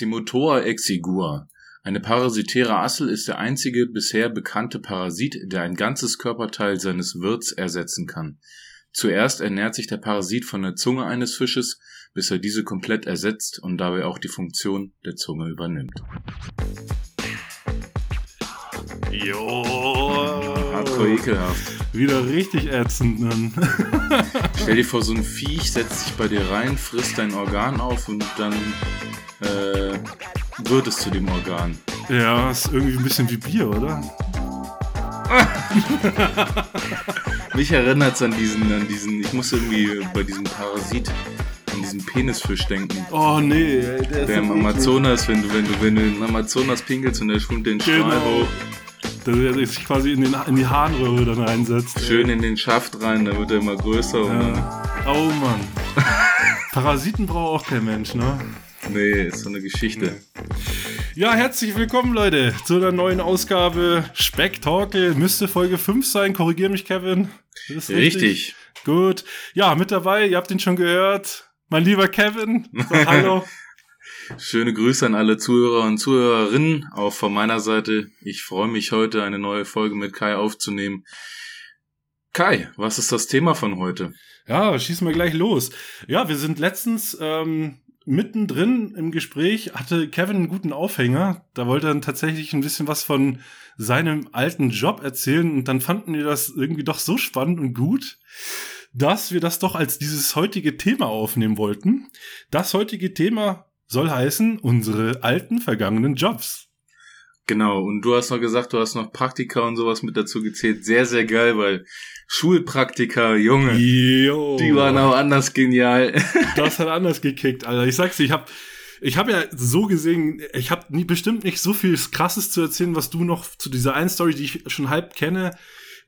Cimotoa exigua. Eine parasitäre Assel ist der einzige bisher bekannte Parasit, der ein ganzes Körperteil seines Wirts ersetzen kann. Zuerst ernährt sich der Parasit von der Zunge eines Fisches, bis er diese komplett ersetzt und dabei auch die Funktion der Zunge übernimmt. Jo. Hardcore ekelhaft. Wieder richtig ätzend. Dann. Stell dir vor, so ein Viech setzt sich bei dir rein, frisst dein Organ auf und dann äh, wird es zu dem Organ. Ja, ist irgendwie ein bisschen wie Bier, oder? Mich erinnert es an diesen, an diesen, ich muss irgendwie bei diesem Parasit an diesen Penisfisch denken. Oh nee, der, ist Der im so eklig. Amazonas, wenn du, wenn du, wenn du in Amazonas pinkelst und der schwimmt den Strahl Genau. hoch, Der, der sich quasi in, den, in die Harnröhre dann reinsetzt. schön in den Schaft rein, dann wird er immer größer Ja. Oh Mann. Parasiten braucht auch kein Mensch, ne? nee, ist so eine Geschichte. Ja, herzlich willkommen, Leute, zu einer neuen Ausgabe Spektakel. Müsste Folge 5 sein, korrigier mich, Kevin. Ist Richtig. Gut. Ja, mit dabei, ihr habt ihn schon gehört. Mein lieber Kevin. Sag hallo. Schöne Grüße an alle Zuhörer und Zuhörerinnen, auch von meiner Seite. Ich freue mich heute, eine neue Folge mit Kai aufzunehmen. Kai, was ist das Thema von heute? Ja, schießen wir gleich los. Ja, wir sind letztens ähm, mittendrin im Gespräch, hatte Kevin einen guten Aufhänger. Da wollte er tatsächlich ein bisschen was von seinem alten Job erzählen und dann fanden wir das irgendwie doch so spannend und gut, dass wir das doch als dieses heutige Thema aufnehmen wollten. Das heutige Thema soll heißen unsere alten vergangenen Jobs. Genau, und du hast noch gesagt, du hast noch Praktika und sowas mit dazu gezählt. Sehr, sehr geil, weil Schulpraktika, Junge, Jo. die waren auch anders genial. Das hat anders gekickt, Alter. Ich sag's dir, ich hab, ich hab ja so gesehen, ich hab nie, bestimmt nicht so viel Krasses zu erzählen, was du noch zu dieser einen Story, die ich schon halb kenne,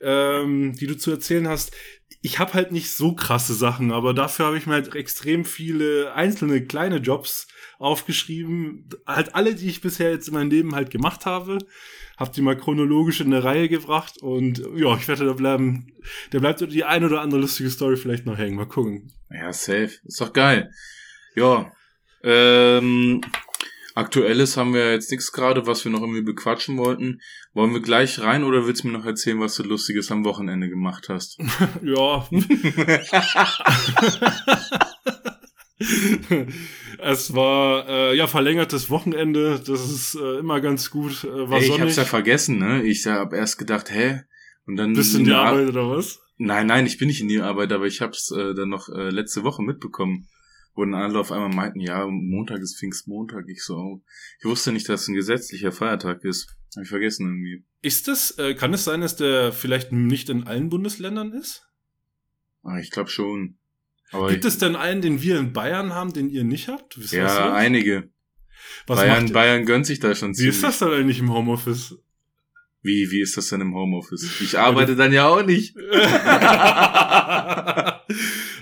ähm, die du zu erzählen hast. Ich hab halt nicht so krasse Sachen, aber dafür habe ich mir halt extrem viele einzelne kleine Jobs aufgeschrieben. Halt alle, die ich bisher jetzt in meinem Leben halt gemacht habe. Hab die mal chronologisch in eine Reihe gebracht und ja, ich werde da bleiben. Da bleibt die ein oder andere lustige Story vielleicht noch hängen. Mal gucken. Ja, safe. Ist doch geil. Ja. Ähm, Aktuelles haben wir jetzt nichts gerade, was wir noch irgendwie bequatschen wollten. Wollen wir gleich rein oder willst du mir noch erzählen, was du Lustiges am Wochenende gemacht hast? Ja. es war äh, ja verlängertes Wochenende. Das ist äh, immer ganz gut. Äh, war Ey, ich hab's ja vergessen, ne? Ich hab erst gedacht, hä? Und dann Bist du in die Ar- Arbeit oder was? Nein, nein, ich bin nicht in die Arbeit, aber ich hab's äh, dann noch äh, letzte Woche mitbekommen. Wo dann alle auf einmal meinten, ja, Montag ist Pfingstmontag. Ich so, oh. ich wusste nicht, dass es ein gesetzlicher Feiertag ist. Hab ich vergessen irgendwie. Ist es, äh, kann es sein, dass der vielleicht nicht in allen Bundesländern ist? Ah, ich glaube schon. Aber Gibt ich, es denn einen, den wir in Bayern haben, den ihr nicht habt? Wisst ja, das? einige. Was Bayern, Bayern gönnt sich da schon wie ziemlich. ist das dann eigentlich im Homeoffice? Wie, wie ist das denn im Homeoffice? Ich arbeite dann ja auch nicht.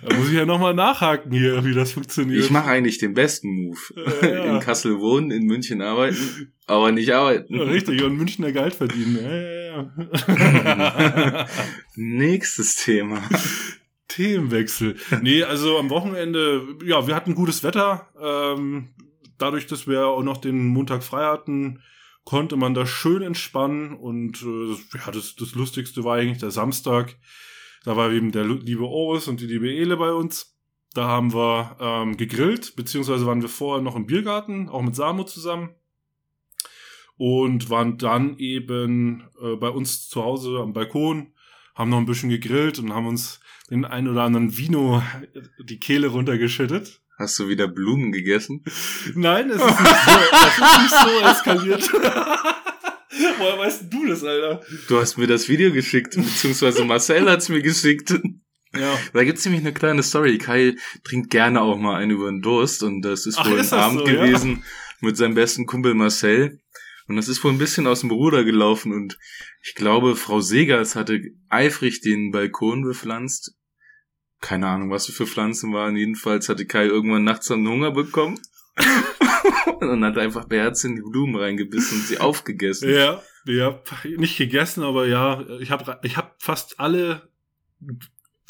da muss ich ja nochmal nachhaken hier, wie das funktioniert. Ich mache eigentlich den besten Move. Ja. In Kassel wohnen, in München arbeiten, aber nicht arbeiten. Ja, richtig, und Münchner Geld verdienen. Ja. Nächstes Thema. Themenwechsel. Nee, also am Wochenende, ja, wir hatten gutes Wetter. Ähm, dadurch, dass wir auch noch den Montag frei hatten, konnte man da schön entspannen. Und äh, ja, das, das Lustigste war eigentlich der Samstag. Da war eben der liebe Oris und die liebe Ele bei uns. Da haben wir ähm, gegrillt, beziehungsweise waren wir vorher noch im Biergarten, auch mit Samo zusammen. Und waren dann eben äh, bei uns zu Hause am Balkon, haben noch ein bisschen gegrillt und haben uns den ein oder anderen Vino die Kehle runtergeschüttet. Hast du wieder Blumen gegessen? Nein, es ist nicht so, es ist nicht so eskaliert. Woher weißt du das, Alter? Du hast mir das Video geschickt, beziehungsweise Marcel hat's mir geschickt. Ja. Da gibt's nämlich eine kleine Story. Kai trinkt gerne auch mal einen über den Durst und das ist Ach, wohl ist ein Abend so, ja? gewesen mit seinem besten Kumpel Marcel. Und das ist wohl ein bisschen aus dem Ruder gelaufen und ich glaube, Frau Segers hatte eifrig den Balkon bepflanzt. Keine Ahnung, was für Pflanzen waren. Jedenfalls hatte Kai irgendwann nachts einen Hunger bekommen. und dann hat er einfach beherzt in die Blumen reingebissen und sie aufgegessen. Ja, ja, nicht gegessen, aber ja, ich habe ich hab fast alle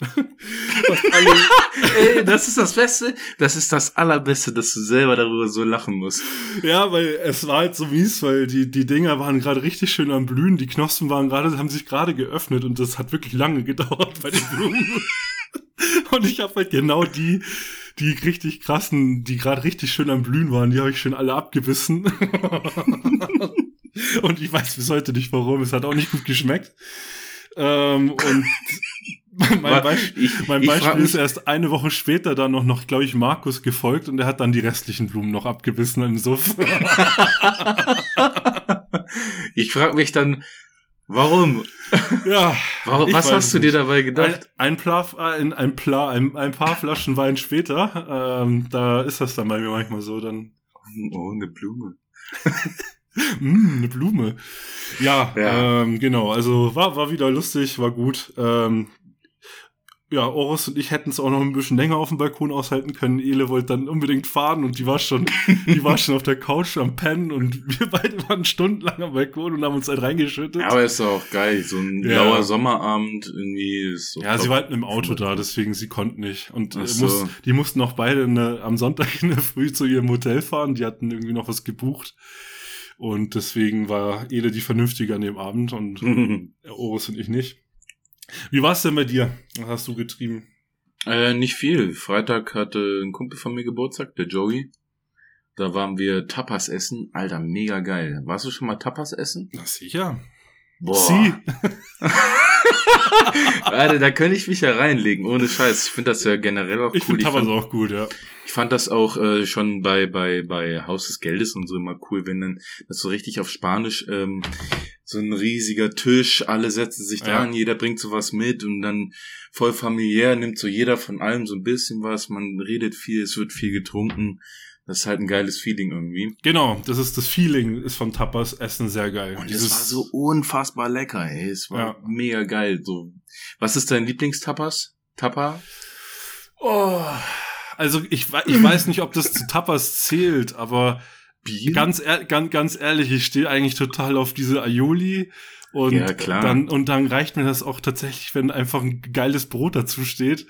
Ey, das ist das Beste. Das ist das Allerbeste, dass du selber darüber so lachen musst. Ja, weil es war halt so mies, weil die, die Dinger waren gerade richtig schön am Blühen. Die Knospen waren gerade, haben sich gerade geöffnet und das hat wirklich lange gedauert bei den Blumen. und ich habe halt genau die, die richtig krassen, die gerade richtig schön am Blühen waren, die habe ich schön alle abgebissen. und ich weiß bis heute nicht warum. Es hat auch nicht gut geschmeckt. Ähm, und mein, Beispiel, ich, mein Beispiel ist erst eine Woche später dann noch, noch glaube ich, Markus gefolgt und er hat dann die restlichen Blumen noch abgebissen insofern. ich frage mich dann, warum? Ja. warum, was hast du dir dabei gedacht? Ein, ein, Pla, ein, ein, Pla, ein, ein paar Flaschen Wein später, ähm, da ist das dann bei mir manchmal so, dann. Oh, eine Blume. mm, eine Blume. Ja, ja. Ähm, genau. Also war, war wieder lustig, war gut. Ähm, ja, Oros und ich hätten es auch noch ein bisschen länger auf dem Balkon aushalten können. Ele wollte dann unbedingt fahren und die war schon, die war schon auf der Couch am Pennen und wir beide waren stundenlang am Balkon und haben uns halt reingeschüttet. Ja, aber ist doch auch geil. So ein ja. blauer Sommerabend irgendwie ist so Ja, top. sie war halt im Auto da, deswegen sie konnten nicht. Und äh, so. muss, die mussten auch beide eine, am Sonntag in der Früh zu ihrem Hotel fahren. Die hatten irgendwie noch was gebucht. Und deswegen war Ele die Vernünftige an dem Abend und Oris und ich nicht. Wie war es denn bei dir? Was hast du getrieben? Äh, nicht viel. Freitag hatte ein Kumpel von mir Geburtstag, der Joey. Da waren wir Tapas essen. Alter, mega geil. Warst du schon mal Tapas essen? Na sicher. Boah. Sie. Alter, da könnte ich mich ja reinlegen, ohne Scheiß. Ich finde das ja generell auch ich cool. Find ich finde auch gut, ja. Ich fand das auch äh, schon bei bei bei Haus des Geldes und so immer cool, wenn dann das so richtig auf Spanisch ähm, so ein riesiger Tisch, alle setzen sich dran, ja. jeder bringt sowas mit und dann voll familiär nimmt so jeder von allem so ein bisschen was, man redet viel, es wird viel getrunken. Das ist halt ein geiles Feeling irgendwie. Genau, das ist das Feeling ist von Tapas Essen sehr geil. Und es war so unfassbar lecker, ey. Es war ja. mega geil. So, was ist dein Lieblingstapas? Tapa? Oh, also ich, ich weiß nicht, ob das zu Tapas zählt, aber Bier? Ganz, ganz, ganz ehrlich, ich stehe eigentlich total auf diese Aioli. Und ja, klar. dann, und dann reicht mir das auch tatsächlich, wenn einfach ein geiles Brot dazu steht.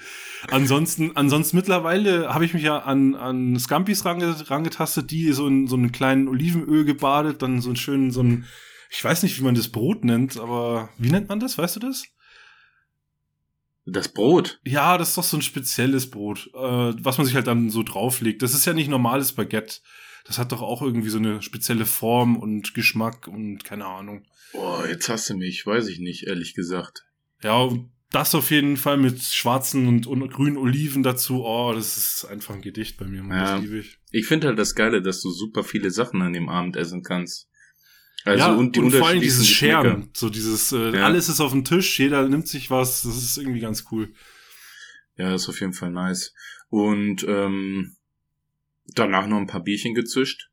Ansonsten, ansonsten mittlerweile habe ich mich ja an, an Scampis range, rangetastet, die so in so einen kleinen Olivenöl gebadet, dann so einen schönen, so ein, ich weiß nicht, wie man das Brot nennt, aber wie nennt man das? Weißt du das? Das Brot? Ja, das ist doch so ein spezielles Brot, äh, was man sich halt dann so drauflegt. Das ist ja nicht normales Baguette das hat doch auch irgendwie so eine spezielle Form und Geschmack und keine Ahnung. Boah, jetzt hast du mich, weiß ich nicht, ehrlich gesagt. Ja, das auf jeden Fall mit schwarzen und, grünen Oliven dazu. Oh, das ist einfach ein Gedicht bei mir, man. Ja. Das liebe ich. Ich finde halt das Geile, dass du super viele Sachen an dem Abend essen kannst. Also ja, und die und vor allem dieses Scheren, so dieses äh, ja. alles ist auf dem Tisch, jeder nimmt sich was, das ist irgendwie ganz cool. Ja, das ist auf jeden Fall nice. Und ähm, danach noch ein paar Bierchen gezischt.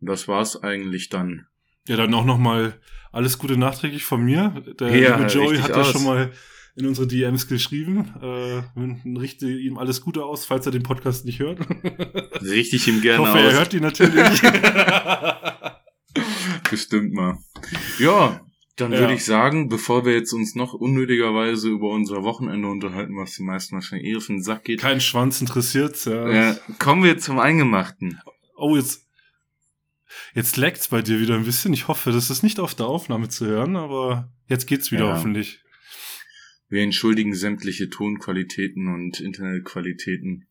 Das war's eigentlich dann. Ja, dann auch noch mal alles Gute nachträglich von mir. Der ja, liebe Joey hat ja schon mal in unsere DMs geschrieben. Äh, richte ihm alles Gute aus, falls er den Podcast nicht hört. Richtig ihm gerne ich hoffe, aus. er hört ihn natürlich. Bestimmt mal. Ja, dann ja. würde ich sagen, bevor wir jetzt uns noch unnötigerweise über unser Wochenende unterhalten, was die meisten wahrscheinlich eh auf den Sack geht. Kein Schwanz interessiert, ja. ja. Kommen wir zum Eingemachten. Oh, jetzt, jetzt leckt's bei dir wieder ein bisschen. Ich hoffe, das ist nicht auf der Aufnahme zu hören, aber jetzt geht's wieder ja. hoffentlich. Wir entschuldigen sämtliche Tonqualitäten und Internetqualitäten.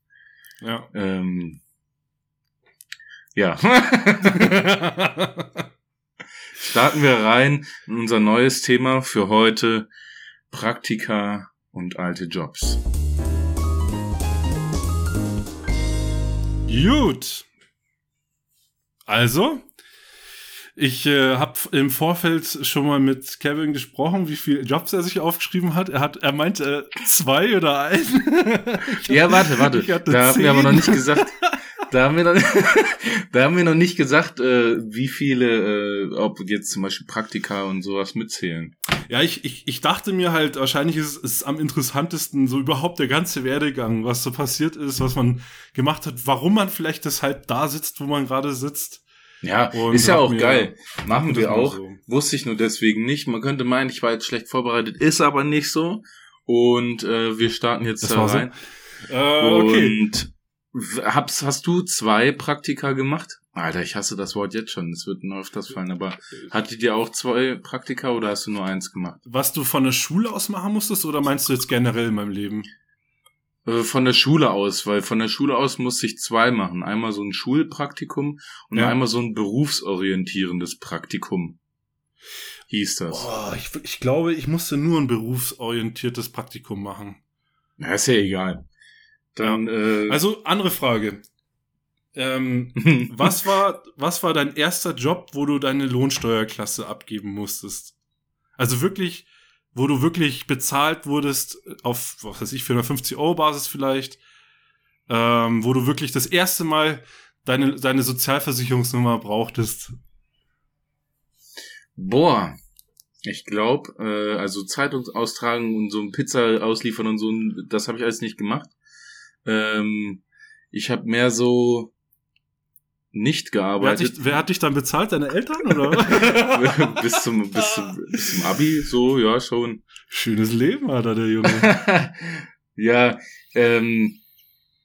Ja. Ähm, ja. starten wir rein in unser neues Thema für heute. Praktika und alte Jobs. Gut. Also, ich äh, habe im Vorfeld schon mal mit Kevin gesprochen, wie viele Jobs er sich aufgeschrieben hat. Er hat, er meinte äh, zwei oder einen. ja, warte, warte. Da haben wir aber noch nicht gesagt. Da haben wir noch, da haben wir noch nicht gesagt, äh, wie viele, äh, ob jetzt zum Beispiel Praktika und sowas mitzählen. Ja, ich, ich, ich dachte mir halt, wahrscheinlich ist es am interessantesten so überhaupt der ganze Werdegang, was so passiert ist, was man gemacht hat, warum man vielleicht deshalb da sitzt, wo man gerade sitzt. Ja, und ist ja auch geil. Machen wir auch. So. Wusste ich nur deswegen nicht. Man könnte meinen, ich war jetzt schlecht vorbereitet, ist aber nicht so. Und äh, wir starten jetzt Das da war so. rein. Äh, okay. Und hab's, hast du zwei Praktika gemacht? Alter, ich hasse das Wort jetzt schon. Es wird noch öfters fallen, aber hattet ihr auch zwei Praktika oder hast du nur eins gemacht? Was du von der Schule aus machen musstest oder meinst du jetzt generell in meinem Leben? Äh, Von der Schule aus, weil von der Schule aus musste ich zwei machen. Einmal so ein Schulpraktikum und Ja. einmal so ein berufsorientierendes Praktikum. Hieß das. Boah, ich, ich glaube, ich musste nur ein berufsorientiertes Praktikum machen. Na, ist ja egal. Dann, äh, Also, andere Frage. Ähm, was war, was war dein erster Job, wo du deine Lohnsteuerklasse abgeben musstest? Also wirklich, wo du wirklich bezahlt wurdest auf, was weiß ich, 450 Euro Basis vielleicht, ähm, wo du wirklich das erste Mal deine, deine Sozialversicherungsnummer brauchtest. Boah, ich glaube, äh, also Zeitungsaustragen und so ein Pizza ausliefern und so, das habe ich alles nicht gemacht. Ähm, ich habe mehr so nicht Wer hat, gearbeitet dich, wer hat dich dann bezahlt? Deine Eltern oder? bis zum bis zum bis zum Abi, so ja schon. Schönes Leben hat er, der Junge. ja, ähm,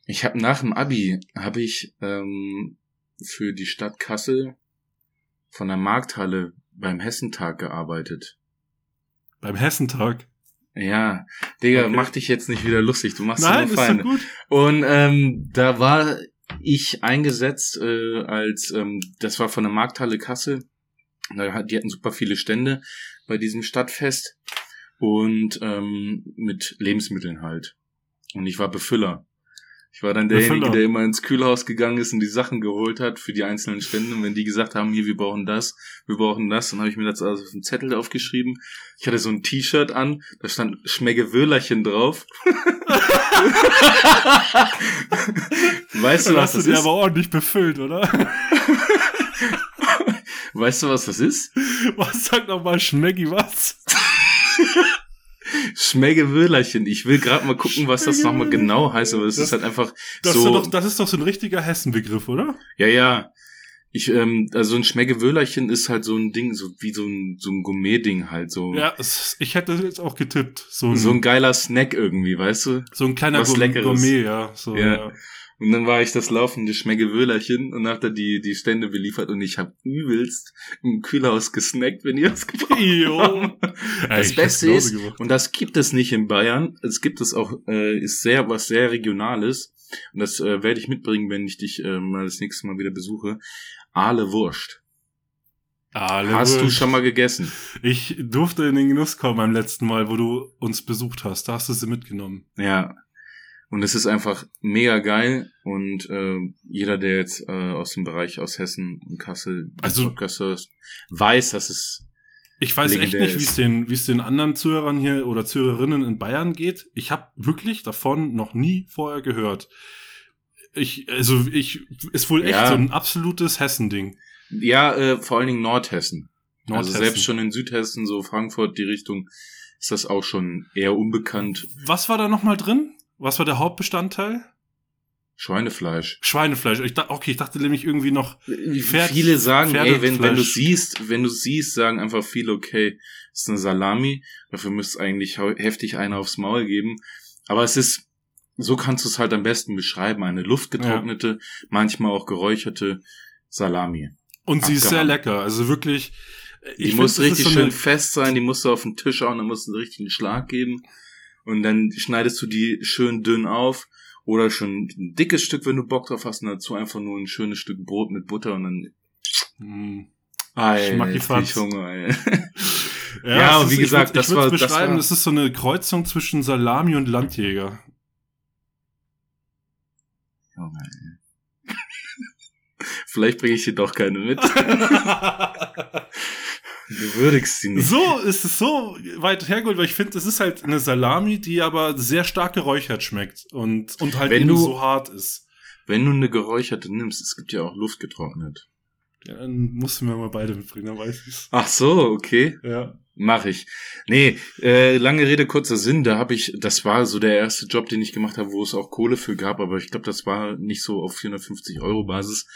ich habe nach dem Abi habe ich ähm, für die Stadt Kassel von der Markthalle beim Hessentag gearbeitet. Beim Hessentag. Ja, Digga, Okay. mach dich jetzt nicht wieder lustig. Du machst Nein, immer ist doch Feinde. gut. Und ähm, da war ich eingesetzt äh, als, ähm, das war von der Markthalle Kassel. Die hatten super viele Stände bei diesem Stadtfest und ähm, mit Lebensmitteln halt. Und ich war Befüller. Ich war dann derjenige, der immer ins Kühlhaus gegangen ist und die Sachen geholt hat für die einzelnen Stände. Und wenn die gesagt haben, hier, wir brauchen das, wir brauchen das, dann habe ich mir das also auf einen Zettel aufgeschrieben. Ich hatte so ein T-Shirt an, da stand Schmeggewöhlerchen drauf. weißt du, was das ist? aber ordentlich befüllt, oder? Weißt du, was das ist? Was sagt nochmal Schmecki was? Schmeggewöhlerchen. Ich will gerade mal gucken, was das nochmal genau heißt, aber es Das- ist halt einfach Das, so. ist doch, das ist doch so ein richtiger Hessenbegriff, oder? Ja, ja. Ich, ähm, also ein Schmeggewöhlerchen ist halt so ein Ding, so wie so ein, so ein Gourmet-Ding halt, so, Ja, es, ich hätte jetzt auch getippt. So ein, so ein geiler Snack irgendwie, weißt du? so ein kleiner was Gour- Leckeres. Gourmet, ja. So, Ja. ja. Und dann war ich das laufende Schmeggewöhlerchen und hab da die, die Stände beliefert und ich hab übelst im Kühlhaus gesnackt, wenn ihr das gebraucht habt. Das Beste ist, gemacht. und das gibt es nicht in Bayern, es gibt es auch, äh, ist sehr, was sehr Regionales. Und das äh, werde ich mitbringen, wenn ich dich äh, mal das nächste Mal wieder besuche. Aale Wurst. Alle Hast du Wurst. schon mal gegessen? Ich durfte in den Genuss kommen beim letzten Mal, wo du uns besucht hast. Da hast du sie mitgenommen. Ja. Und es ist einfach mega geil. Und äh, jeder, der jetzt äh, aus dem Bereich aus Hessen und Kassel Also- Podcast hört, weiß, dass es Ich weiß echt nicht, wie es den, wie es den anderen Zuhörern hier oder Zuhörerinnen in Bayern geht. Ich habe wirklich davon noch nie vorher gehört. Ich, also ich, ist wohl echt Ja. so ein absolutes Hessending. ja äh, vor allen Dingen Nordhessen. Also Nordhessen. selbst schon in Südhessen, so Frankfurt, die Richtung, ist das auch schon eher unbekannt. Was war da nochmal drin? Was war der Hauptbestandteil? Schweinefleisch. Schweinefleisch. Ich dachte, okay, ich dachte nämlich irgendwie noch. Pferd- viele sagen, ey, wenn, wenn du siehst, wenn du siehst, sagen einfach viele, okay, ist eine Salami, dafür müsste eigentlich heftig eine aufs Maul geben. Aber es ist, so kannst du es halt am besten beschreiben, eine luftgetrocknete, manchmal auch geräucherte Salami. Und sie ist sehr Abgehauen. lecker. Also wirklich. Die ich find, muss richtig so schön fest sein, die musst du auf den Tisch hauen, dann musst du einen richtigen Schlag geben. Und dann schneidest du die schön dünn auf. Oder schon ein dickes Stück, wenn du Bock drauf hast, und dazu einfach nur ein schönes Stück Brot mit Butter und dann. Mm. Alter, ich Hunger, ey. Ja, Ja, und wie ist- gesagt, ich das würd, war- ich würd's das beschreiben, war- das ist so eine Kreuzung zwischen Salami und Landjäger. Junge, ey. Vielleicht bringe ich dir doch keine mit. Du würdigst sie nicht. so ist es so weit hergeholt, weil ich finde, es ist halt eine Salami, die aber sehr stark geräuchert schmeckt und, und halt Wenn eben du- so hart ist. Wenn du eine geräucherte nimmst, es gibt ja auch Luft getrocknet. Ja, dann mussten wir mal beide mitbringen, dann weiß ich's. Ach so, okay. Ja. Mach ich. Nee, äh, lange Rede, kurzer Sinn, da habe ich, das war so der erste Job, den ich gemacht habe, wo es auch Kohle für gab, aber ich glaube, das war nicht so auf 450 Euro Basis.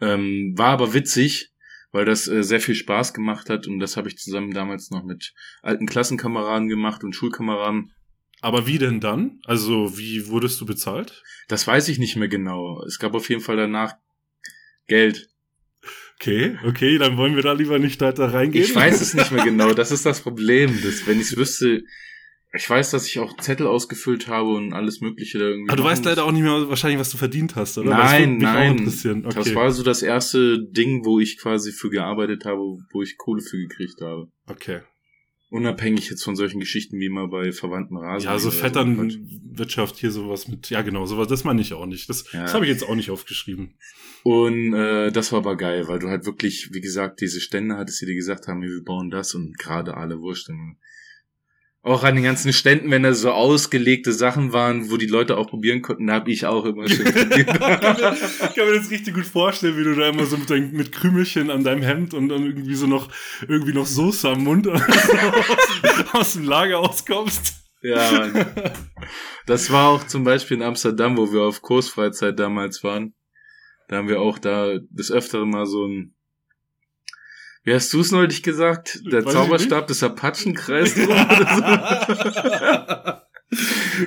Ähm, war aber witzig, weil das äh, sehr viel Spaß gemacht hat und das habe ich zusammen damals noch mit alten Klassenkameraden gemacht und Schulkameraden. Aber wie denn dann? Also, wie wurdest du bezahlt? Das weiß ich nicht mehr genau. Es gab auf jeden Fall danach Geld. Okay, okay, dann wollen wir da lieber nicht da reingehen. Ich weiß es nicht mehr genau. Das ist das Problem. Dass, wenn ich es wüsste, ich weiß, dass ich auch Zettel ausgefüllt habe und alles Mögliche da irgendwie. Aber du weißt leider auch nicht mehr wahrscheinlich, was du verdient hast, oder? Nein, nein. Okay. Das war so das erste Ding, wo ich quasi für gearbeitet habe, wo ich Kohle für gekriegt habe. okay. Unabhängig jetzt von solchen Geschichten wie immer bei verwandten Rasen. Ja, so Vetternwirtschaft hier sowas mit, ja genau, sowas, das meine ich auch nicht. Das, Ja. das habe ich jetzt auch nicht aufgeschrieben. Und äh, das war aber geil, weil du halt wirklich, wie gesagt, diese Stände hattest, die dir gesagt haben, wir bauen das und gerade alle Wurst. Und auch an den ganzen Ständen, wenn da so ausgelegte Sachen waren, wo die Leute auch probieren konnten, da habe ich auch immer schön probiert. ich kann mir das richtig gut vorstellen, wie du da immer so mit, dein, mit Krümelchen an deinem Hemd und dann irgendwie so noch, irgendwie noch Soße am Mund aus, aus dem Lager auskommst. Ja, Mann. Das war auch zum Beispiel in Amsterdam, wo wir auf Kursfreizeit damals waren. Da haben wir auch da des Öfteren mal so ein wie hast du es neulich gesagt? Der Weiß Zauberstab des so?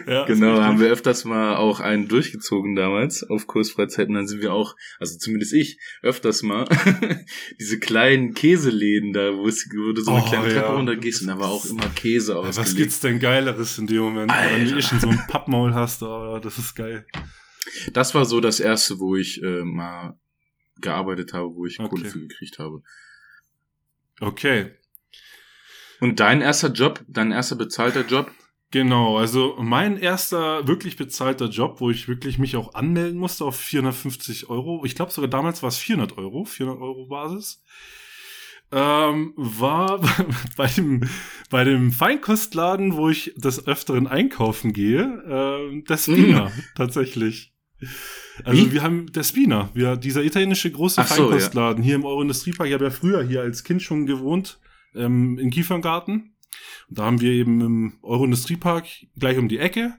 ja, Genau, haben wir öfters mal auch einen durchgezogen damals auf Kursfreizeiten. Dann sind wir auch, also zumindest ich, öfters mal diese kleinen Käseläden da, wo, es, wo du so eine Oh, kleine Treppe ja. runtergehst und da war auch immer Käse ausgelegt. Was gibt's denn Geileres in dem Moment? Wenn Alter. du eh schon so ein Pappmaul hast, oh, das ist geil. Das war so das erste, wo ich äh, mal gearbeitet habe, wo ich Kohle Okay. für gekriegt habe. Okay. Und dein erster Job, dein erster bezahlter Job? Genau, also mein erster wirklich bezahlter Job, wo ich wirklich mich auch anmelden musste auf 450 Euro. Ich glaube sogar damals war es 400 Euro, 400 Euro Basis. Ähm, war bei dem, bei dem Feinkostladen, wo ich des Öfteren einkaufen gehe, ähm, der Spina, tatsächlich. Also Wie? wir haben, der Spina, wir, dieser italienische große Ach so, Feinkostladen hier im Euro-Industriepark. Ich habe ja früher hier als Kind schon gewohnt, ähm, in Kieferngarten. Und da haben wir eben im Euro-Industriepark gleich um die Ecke.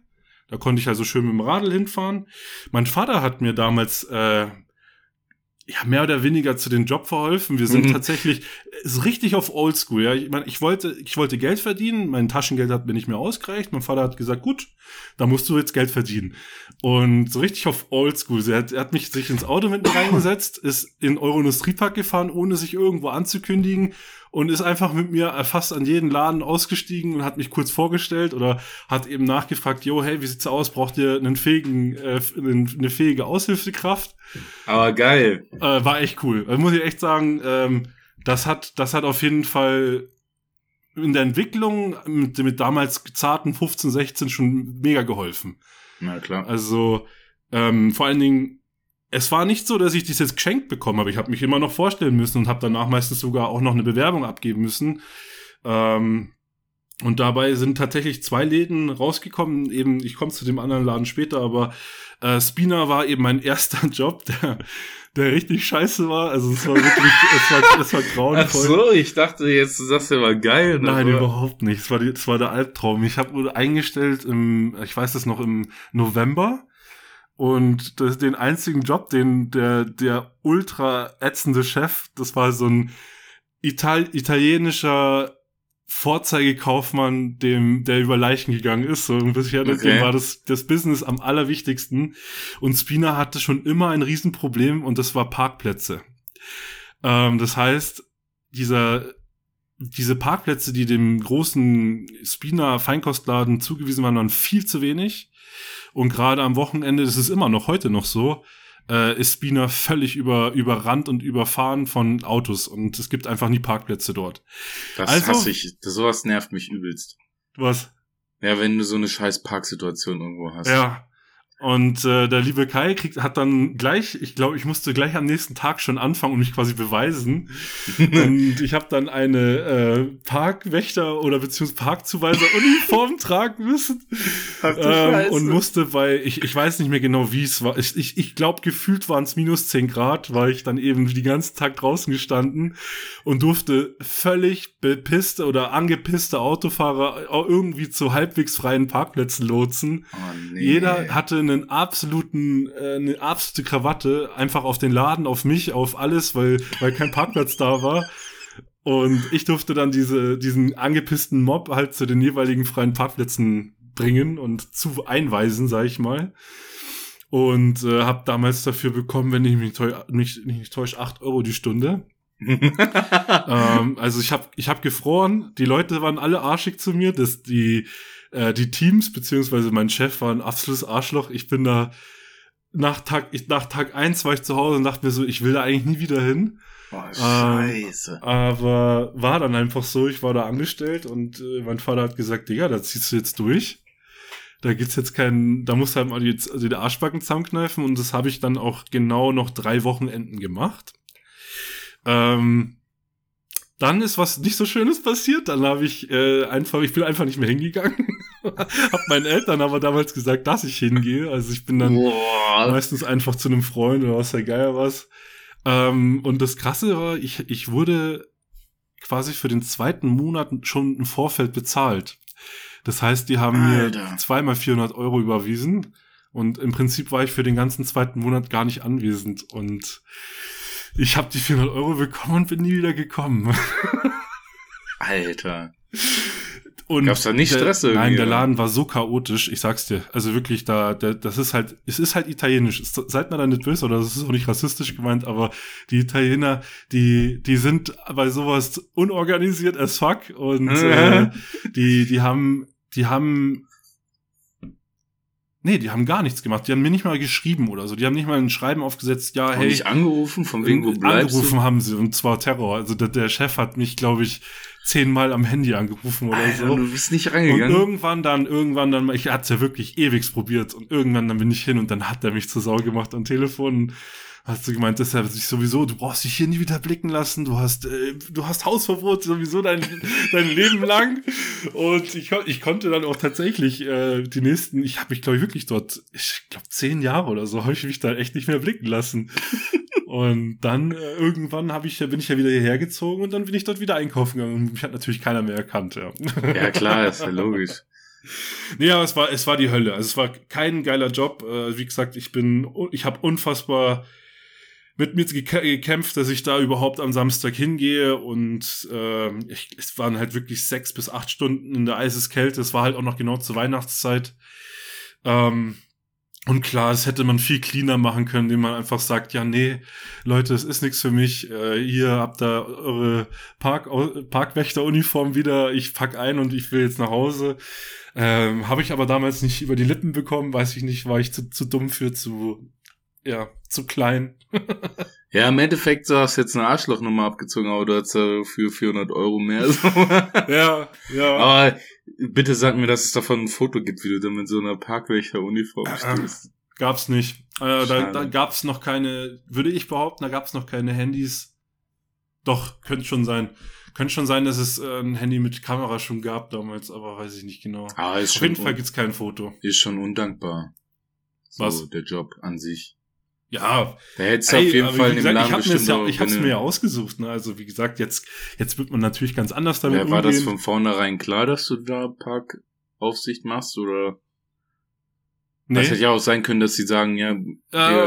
Da konnte ich also schön mit dem Radl hinfahren. Mein Vater hat mir damals äh, ja mehr oder weniger zu den Job verholfen. Wir sind Mhm. tatsächlich ist richtig auf Oldschool. Ja, ich, meine, ich wollte ich wollte Geld verdienen. Mein Taschengeld hat mir nicht mehr ausgereicht. Mein Vater hat gesagt, gut, da musst du jetzt Geld verdienen. Und so richtig auf Oldschool. Er hat, er hat mich sich ins Auto mit mir reingesetzt, ist in Euro-Industriepark gefahren, ohne sich irgendwo anzukündigen und ist einfach mit mir fast an jeden Laden ausgestiegen und hat mich kurz vorgestellt oder hat eben nachgefragt, jo, hey, wie sieht's aus? Braucht ihr einen fähigen, äh, eine fähige Aushilfskraft? Aber geil. Äh, war echt cool. Also muss ich echt sagen, ähm, das hat, das hat auf jeden Fall in der Entwicklung mit, mit damals zarten 15, 16 schon mega geholfen. Na klar. Also ähm, vor allen Dingen, es war nicht so, dass ich das jetzt geschenkt bekommen habe. Ich habe mich immer noch vorstellen müssen und habe danach meistens sogar auch noch eine Bewerbung abgeben müssen. Ähm, und dabei sind tatsächlich zwei Läden rausgekommen. Eben, ich komme zu dem anderen Laden später, aber äh, Spina war eben mein erster Job, der, der richtig scheiße war. Also es war wirklich, es war, es war Ach grauenvoll. so, ich dachte jetzt, du sagst ja mal geil. ne? Nein, Aber- überhaupt nicht. Es war, die, es war der Albtraum. Ich habe eingestellt im, ich weiß es noch, im November. Und das, den einzigen Job, den der, der ultra ätzende Chef, das war so ein Ital italienischer Vorzeigekaufmann, dem, der über Leichen gegangen ist. So, und bisher Okay. dem war das, das Business am allerwichtigsten. Und Spina hatte schon immer ein Riesenproblem und das war Parkplätze. Ähm, das heißt, dieser, diese Parkplätze, die dem großen Spina Feinkostladen zugewiesen waren, waren viel zu wenig. Und gerade am Wochenende, das ist immer noch heute noch so, äh, ist Spina völlig über, überrannt und überfahren von Autos und es gibt einfach nie Parkplätze dort. Das Also- hasse ich. Das, sowas nervt mich übelst. Was? Ja, wenn du so eine scheiß Parksituation irgendwo hast. Ja. Und äh, der liebe Kai kriegt, hat dann gleich, ich glaube, ich musste gleich am nächsten Tag schon anfangen und mich quasi beweisen. und ich habe dann eine äh, Parkwächter oder beziehungsweise Parkzuweiser Uniform tragen müssen. Ähm, und musste bei, ich, ich weiß nicht mehr genau, wie es war. Ich, ich, ich glaube, gefühlt waren es minus 10 Grad, weil ich dann eben den ganzen Tag draußen gestanden und durfte völlig bepisste oder angepisste Autofahrer auch irgendwie zu halbwegs freien Parkplätzen lotsen. Oh, nee. Jeder hatte einen absoluten, äh, eine absolute Krawatte, einfach auf den Laden, auf mich, auf alles, weil, weil kein Parkplatz da war. Und ich durfte dann diese, diesen angepissten Mob halt zu den jeweiligen freien Parkplätzen bringen und zu einweisen, sag ich mal. Und äh, habe damals dafür bekommen, wenn ich mich, täusch, mich nicht täusche, acht Euro die Stunde. ähm, also ich habe ich hab gefroren, die Leute waren alle arschig zu mir, dass die, äh, die Teams, beziehungsweise mein Chef war ein absolutes Arschloch. Ich bin da nach Tag, ich, nach Tag eins war ich zu Hause und dachte mir so, ich will da eigentlich nie wieder hin. Oh, scheiße. Ähm, aber war dann einfach so, ich war da angestellt und äh, mein Vater hat gesagt, Digga, da ziehst du jetzt durch. Da gibt's jetzt keinen, da muss halt mal jetzt also die Arschbacken zusammenkneifen und das habe ich dann auch genau noch drei Wochenenden gemacht. Ähm, dann ist was nicht so Schönes passiert. Dann habe ich äh, einfach, ich bin einfach nicht mehr hingegangen. hab meinen Eltern aber damals gesagt, dass ich hingehe. Also ich bin dann Boah. meistens einfach zu einem Freund oder was der Geier was. Ähm, und das Krasse war, ich, ich wurde quasi für den zweiten Monat schon im Vorfeld bezahlt. Das heißt, die haben Alter. mir zweimal 400 Euro überwiesen und im Prinzip war ich für den ganzen zweiten Monat gar nicht anwesend und ich habe die 400 Euro bekommen und bin nie wieder gekommen. Alter. Und Gab's da nicht der, Stress irgendwie, Nein, der? Laden war so chaotisch, ich sag's dir. Also wirklich, da, der, das ist halt, es ist halt italienisch. Seid mir da nicht böse oder das ist auch nicht rassistisch gemeint, aber die Italiener, die, die sind bei sowas unorganisiert as fuck und äh, die, die haben, die haben, nee, die haben gar nichts gemacht. Die haben mir nicht mal geschrieben oder so. Die haben nicht mal ein Schreiben aufgesetzt, ja, Hey, hey, nicht angerufen, von wegen, wo bleibst angerufen du? haben sie und zwar Terror. Also der, der Chef hat mich, glaube ich, zehnmal am Handy angerufen oder Alter, so. du bist nicht Und rangegangen. irgendwann dann, irgendwann dann, ich hat's ja wirklich ewigst probiert und irgendwann dann bin ich hin und dann hat er mich zur Sau gemacht am Telefon. Hast du gemeint, deshalb sich sowieso, du brauchst dich hier nie wieder blicken lassen, du hast, äh, du hast Hausverbot sowieso dein, dein Leben lang. Und ich, ich konnte dann auch tatsächlich äh, die nächsten, ich habe mich glaube ich wirklich dort, ich glaube zehn Jahre oder so, habe ich mich da echt nicht mehr blicken lassen. Und dann äh, irgendwann habe ich, bin ich ja wieder hierher gezogen und dann bin ich dort wieder einkaufen gegangen. Und mich hat natürlich keiner mehr erkannt. Ja. Ja, klar, ist ja logisch. Nee, aber es war, es war die Hölle. Also es war kein geiler Job. Äh, wie gesagt, ich bin, ich habe unfassbar mit mir gekä- gekämpft, dass ich da überhaupt am Samstag hingehe und ähm, ich, es waren halt wirklich sechs bis acht Stunden in der Eiseskälte. Es war halt auch noch genau zur Weihnachtszeit. Ähm, und klar, das hätte man viel cleaner machen können, indem man einfach sagt, ja, nee, Leute, es ist nichts für mich. Äh, ihr habt da eure Park Parkwächteruniform wieder. Ich pack ein und ich will jetzt nach Hause. Ähm, Habe ich aber damals nicht über die Lippen bekommen, weiß ich nicht, war ich zu, zu dumm für, zu, ja, zu klein. Ja, im Endeffekt so hast du jetzt eine Arschlochnummer abgezogen, aber du hast für 400 Euro mehr. So. Ja, ja. aber bitte sag mir, dass es davon ein Foto gibt, wie du da mit so einer Parkwächteruniform stehst. Gab's nicht. Äh, da, da gab's noch keine, würde ich behaupten, da gab's noch keine Handys. Doch, könnte schon sein. Könnte schon sein, dass es äh, ein Handy mit Kamera schon gab damals, aber weiß ich nicht genau. Ah, ist Auf schon, jeden Fall gibt's kein Foto. ist schon undankbar. So, Was? der Job an sich. Ja, Da hättest du Ey, auf jeden Fall in dem gesagt, Laden ich habe bestimmt ja, auch, ich hab's wenn mir ja ausgesucht. Ne? Also wie gesagt, jetzt jetzt wird man natürlich ganz anders damit Ja, war das umgehen. von vornherein klar, dass du da Parkaufsicht machst oder? nee. Das hätte ja auch sein können, dass sie sagen, ja, Äh,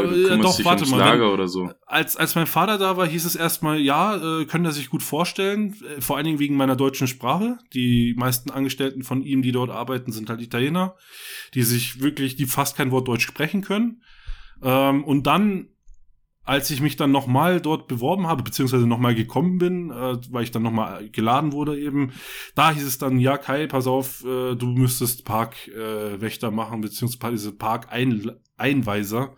du kümmerst doch, dich warte ums mal, Lager oder so. als, als mein Vater da war, hieß es erstmal, ja, äh, können er sich gut vorstellen, äh, vor allen Dingen wegen meiner deutschen Sprache. Die meisten Angestellten von ihm, die dort arbeiten, sind halt Italiener, die sich wirklich, die fast kein Wort Deutsch sprechen können. Ähm, und dann, als ich mich dann nochmal dort beworben habe, beziehungsweise nochmal gekommen bin, äh, weil ich dann nochmal geladen wurde eben, da hieß es dann, ja, Kai, pass auf, äh, du müsstest Parkwächter äh, machen, beziehungsweise Parkeinweiser.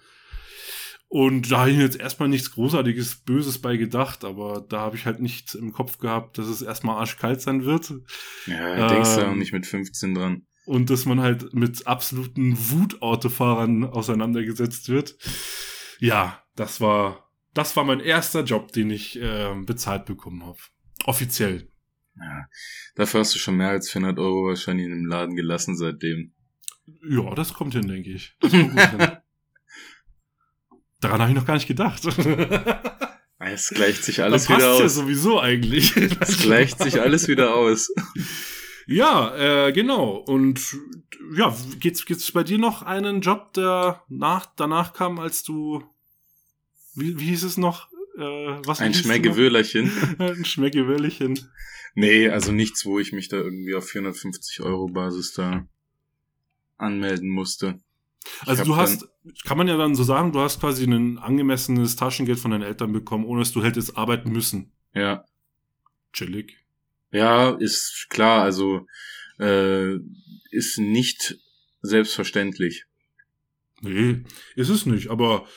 Und da habe ich mir jetzt erstmal nichts Großartiges, Böses bei gedacht, aber da habe ich halt nicht im Kopf gehabt, dass es erstmal arschkalt sein wird Ja, denkst du Ähm, auch nicht mit 15 dran. Und dass man halt mit absoluten Wutautofahrern auseinandergesetzt wird. Ja, das war, das war mein erster Job, den ich äh, bezahlt bekommen habe. Offiziell. Ja. Dafür hast du schon mehr als 400 Euro wahrscheinlich in dem Laden gelassen seitdem. Ja, das kommt hin, denke ich. Das. Daran habe ich noch gar nicht gedacht. Es gleicht sich Alles alles passt wieder ja aus. sowieso eigentlich. Es gleicht sich alles wieder aus. Ja, äh, genau. Und ja, geht's, geht's bei dir noch einen Job, der nach, danach kam, als du, wie, wie hieß es noch? Äh, was Ein Schmeckewöhlerchen. Ein Schmeckewöllchen. Nee, also nichts, wo ich mich da irgendwie auf 450 Euro Basis da anmelden musste. Also du hast, kann man ja dann so sagen, du hast quasi ein angemessenes Taschengeld von deinen Eltern bekommen, ohne dass du hättest arbeiten müssen. Ja. Chillig. Ja, ist klar, also äh, ist nicht selbstverständlich. Nee, ist es nicht, aber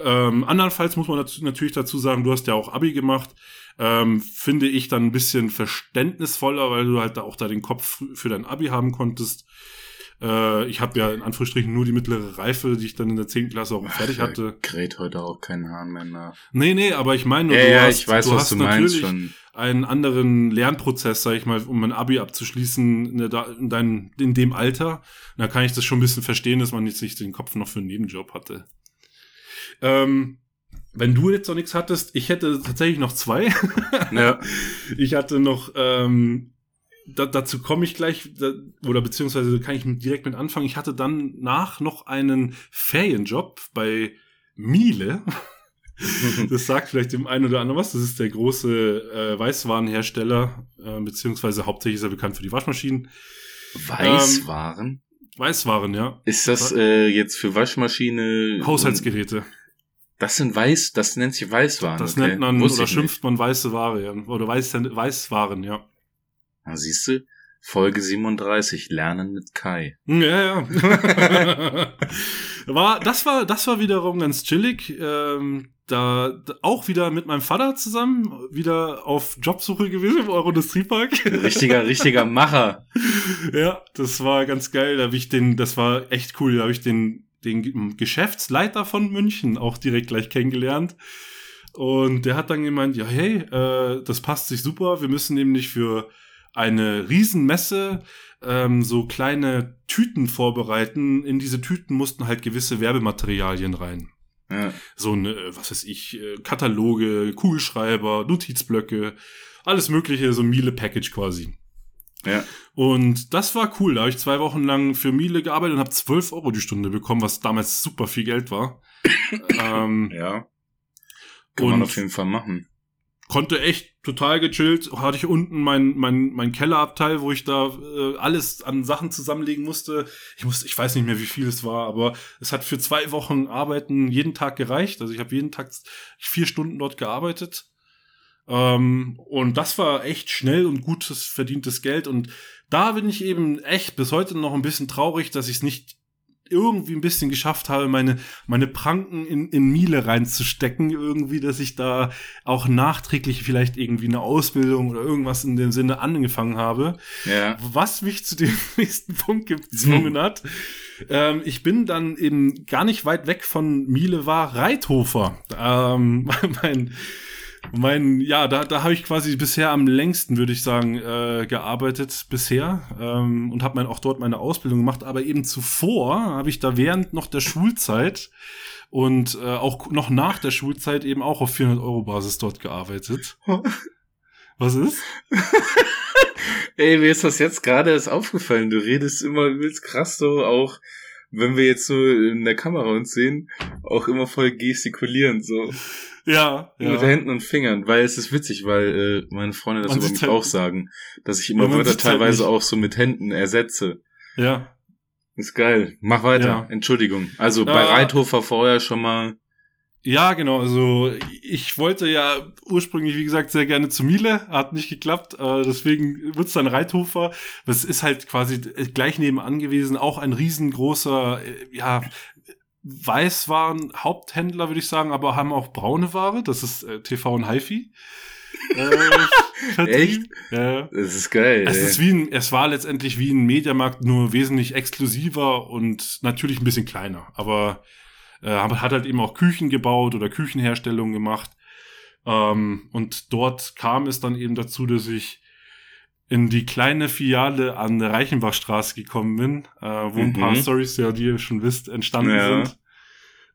ähm, andernfalls muss man natürlich dazu sagen, du hast ja auch Abi gemacht, ähm, finde ich dann ein bisschen verständnisvoller, weil du halt da auch da den Kopf für dein Abi haben konntest. Äh, ich habe ja in Anführungsstrichen nur die mittlere Reife, die ich dann in der 10. Klasse auch fertig hatte. Kräht heute auch keinen Hahn mehr nach. Nee, nee, aber ich meine, Ja, du ja, hast, ich weiß, du was hast du meinst schon. einen anderen Lernprozess, sag ich mal, um ein Abi abzuschließen in, der, in, dein, in dem Alter. Da kann ich das schon ein bisschen verstehen, dass man jetzt nicht den Kopf noch für einen Nebenjob hatte. Ähm, wenn du jetzt noch nichts hattest, ich hätte tatsächlich noch zwei. Ja. Ich hatte noch, ähm, da, dazu komme ich gleich, da, oder beziehungsweise kann ich direkt mit anfangen. Ich hatte dann nach noch einen Ferienjob bei Miele. Das sagt vielleicht dem einen oder anderen was. Das ist der große äh, Weißwarenhersteller, äh, beziehungsweise hauptsächlich ist er bekannt für die Waschmaschinen. Weißwaren? Weißwaren, ja. ist das äh, jetzt für Waschmaschine? Haushaltsgeräte. Das sind Weiß, das nennt sich Weißwaren. Das okay. nennt man Wusste oder schimpft man weiße Ware, ja. Oder Weiß, Weißwaren, ja. Nicht. Na, siehst du, Folge 37, Lernen mit Kai. Ja, ja. war, das war, das war wiederum ganz chillig. Ähm, da, da auch wieder mit meinem Vater zusammen, wieder auf Jobsuche gewesen im Euro-Industriepark. Richtiger, richtiger Macher. ja, das war ganz geil. Da habe ich den, das war echt cool. Da habe ich den, den Geschäftsleiter von München auch direkt gleich kennengelernt. Und der hat dann gemeint, ja, hey, äh, das passt sich super. Wir müssen nämlich für eine Riesenmesse ähm, so kleine Tüten vorbereiten. In diese Tüten mussten halt gewisse Werbematerialien rein. Ja. So eine, äh, was weiß ich, äh, Kataloge, Kugelschreiber, Notizblöcke, alles mögliche, so ein Miele-Package quasi. Ja. Und das war cool. Da habe ich zwei Wochen lang für Miele gearbeitet und habe 12 Euro die Stunde bekommen, was damals super viel Geld war. ähm, Ja. Kann man auf jeden Fall machen. konnte echt total gechillt. Hatte ich unten mein, mein, mein Kellerabteil, wo ich da äh, alles an Sachen zusammenlegen musste. Ich musste, ich weiß nicht mehr, wie viel es war, aber es hat für zwei Wochen Arbeiten jeden Tag gereicht. Also ich habe jeden Tag vier Stunden dort gearbeitet. Ähm, und das war echt schnell und gutes verdientes Geld. Und da bin ich eben echt bis heute noch ein bisschen traurig, dass ich es nicht irgendwie ein bisschen geschafft habe, meine, meine Pranken in, in Miele reinzustecken, irgendwie, dass ich da auch nachträglich vielleicht irgendwie eine Ausbildung oder irgendwas in dem Sinne angefangen habe. Ja. Was mich zu dem nächsten Punkt gezwungen hat. Ähm, ich bin dann eben gar nicht weit weg von Miele war Reithofer. Ähm, mein, mein, ja, da, da habe ich quasi bisher am längsten, würde ich sagen, äh, gearbeitet bisher ähm, und habe mein, auch dort meine Ausbildung gemacht. Aber eben zuvor habe ich da während noch der Schulzeit und äh, auch noch nach der Schulzeit eben auch auf 400 Euro Basis dort gearbeitet. Was ist? Ey, mir ist das jetzt gerade erst aufgefallen. Du redest immer übelst krass so, auch wenn wir jetzt so in der Kamera uns sehen, auch immer voll gestikulierend, so Ja, ja. mit Händen und Fingern, weil es ist witzig, weil äh, meine Freunde das Man über mich halt- auch sagen, dass ich immer Wörter halt teilweise nicht. auch so mit Händen ersetze. ja. Ist geil. Mach weiter. Ja. Entschuldigung. Also bei Ja. Reithofer vorher schon mal. Ja, genau. Also ich wollte ja ursprünglich, wie gesagt, sehr gerne zu Miele, hat nicht geklappt. Äh, deswegen wird's dann Reithofer. Das ist halt quasi gleich nebenan gewesen. Auch ein riesengroßer, äh, ja, Weißwaren Haupthändler, würde ich sagen, aber haben auch braune Ware. Das ist äh, TV und HiFi. Äh. Echt? Ja. Das ist geil. Es, ey. ist wie ein, es war letztendlich wie ein Mediamarkt, nur wesentlich exklusiver und natürlich ein bisschen kleiner. Aber äh, hat halt eben auch Küchen gebaut oder Küchenherstellung gemacht. Ähm, und dort kam es dann eben dazu, dass ich in die kleine Filiale an der Reichenbachstraße gekommen bin, äh, wo ein paar Mhm. Stories, ja, die ihr schon wisst, entstanden Ja. sind.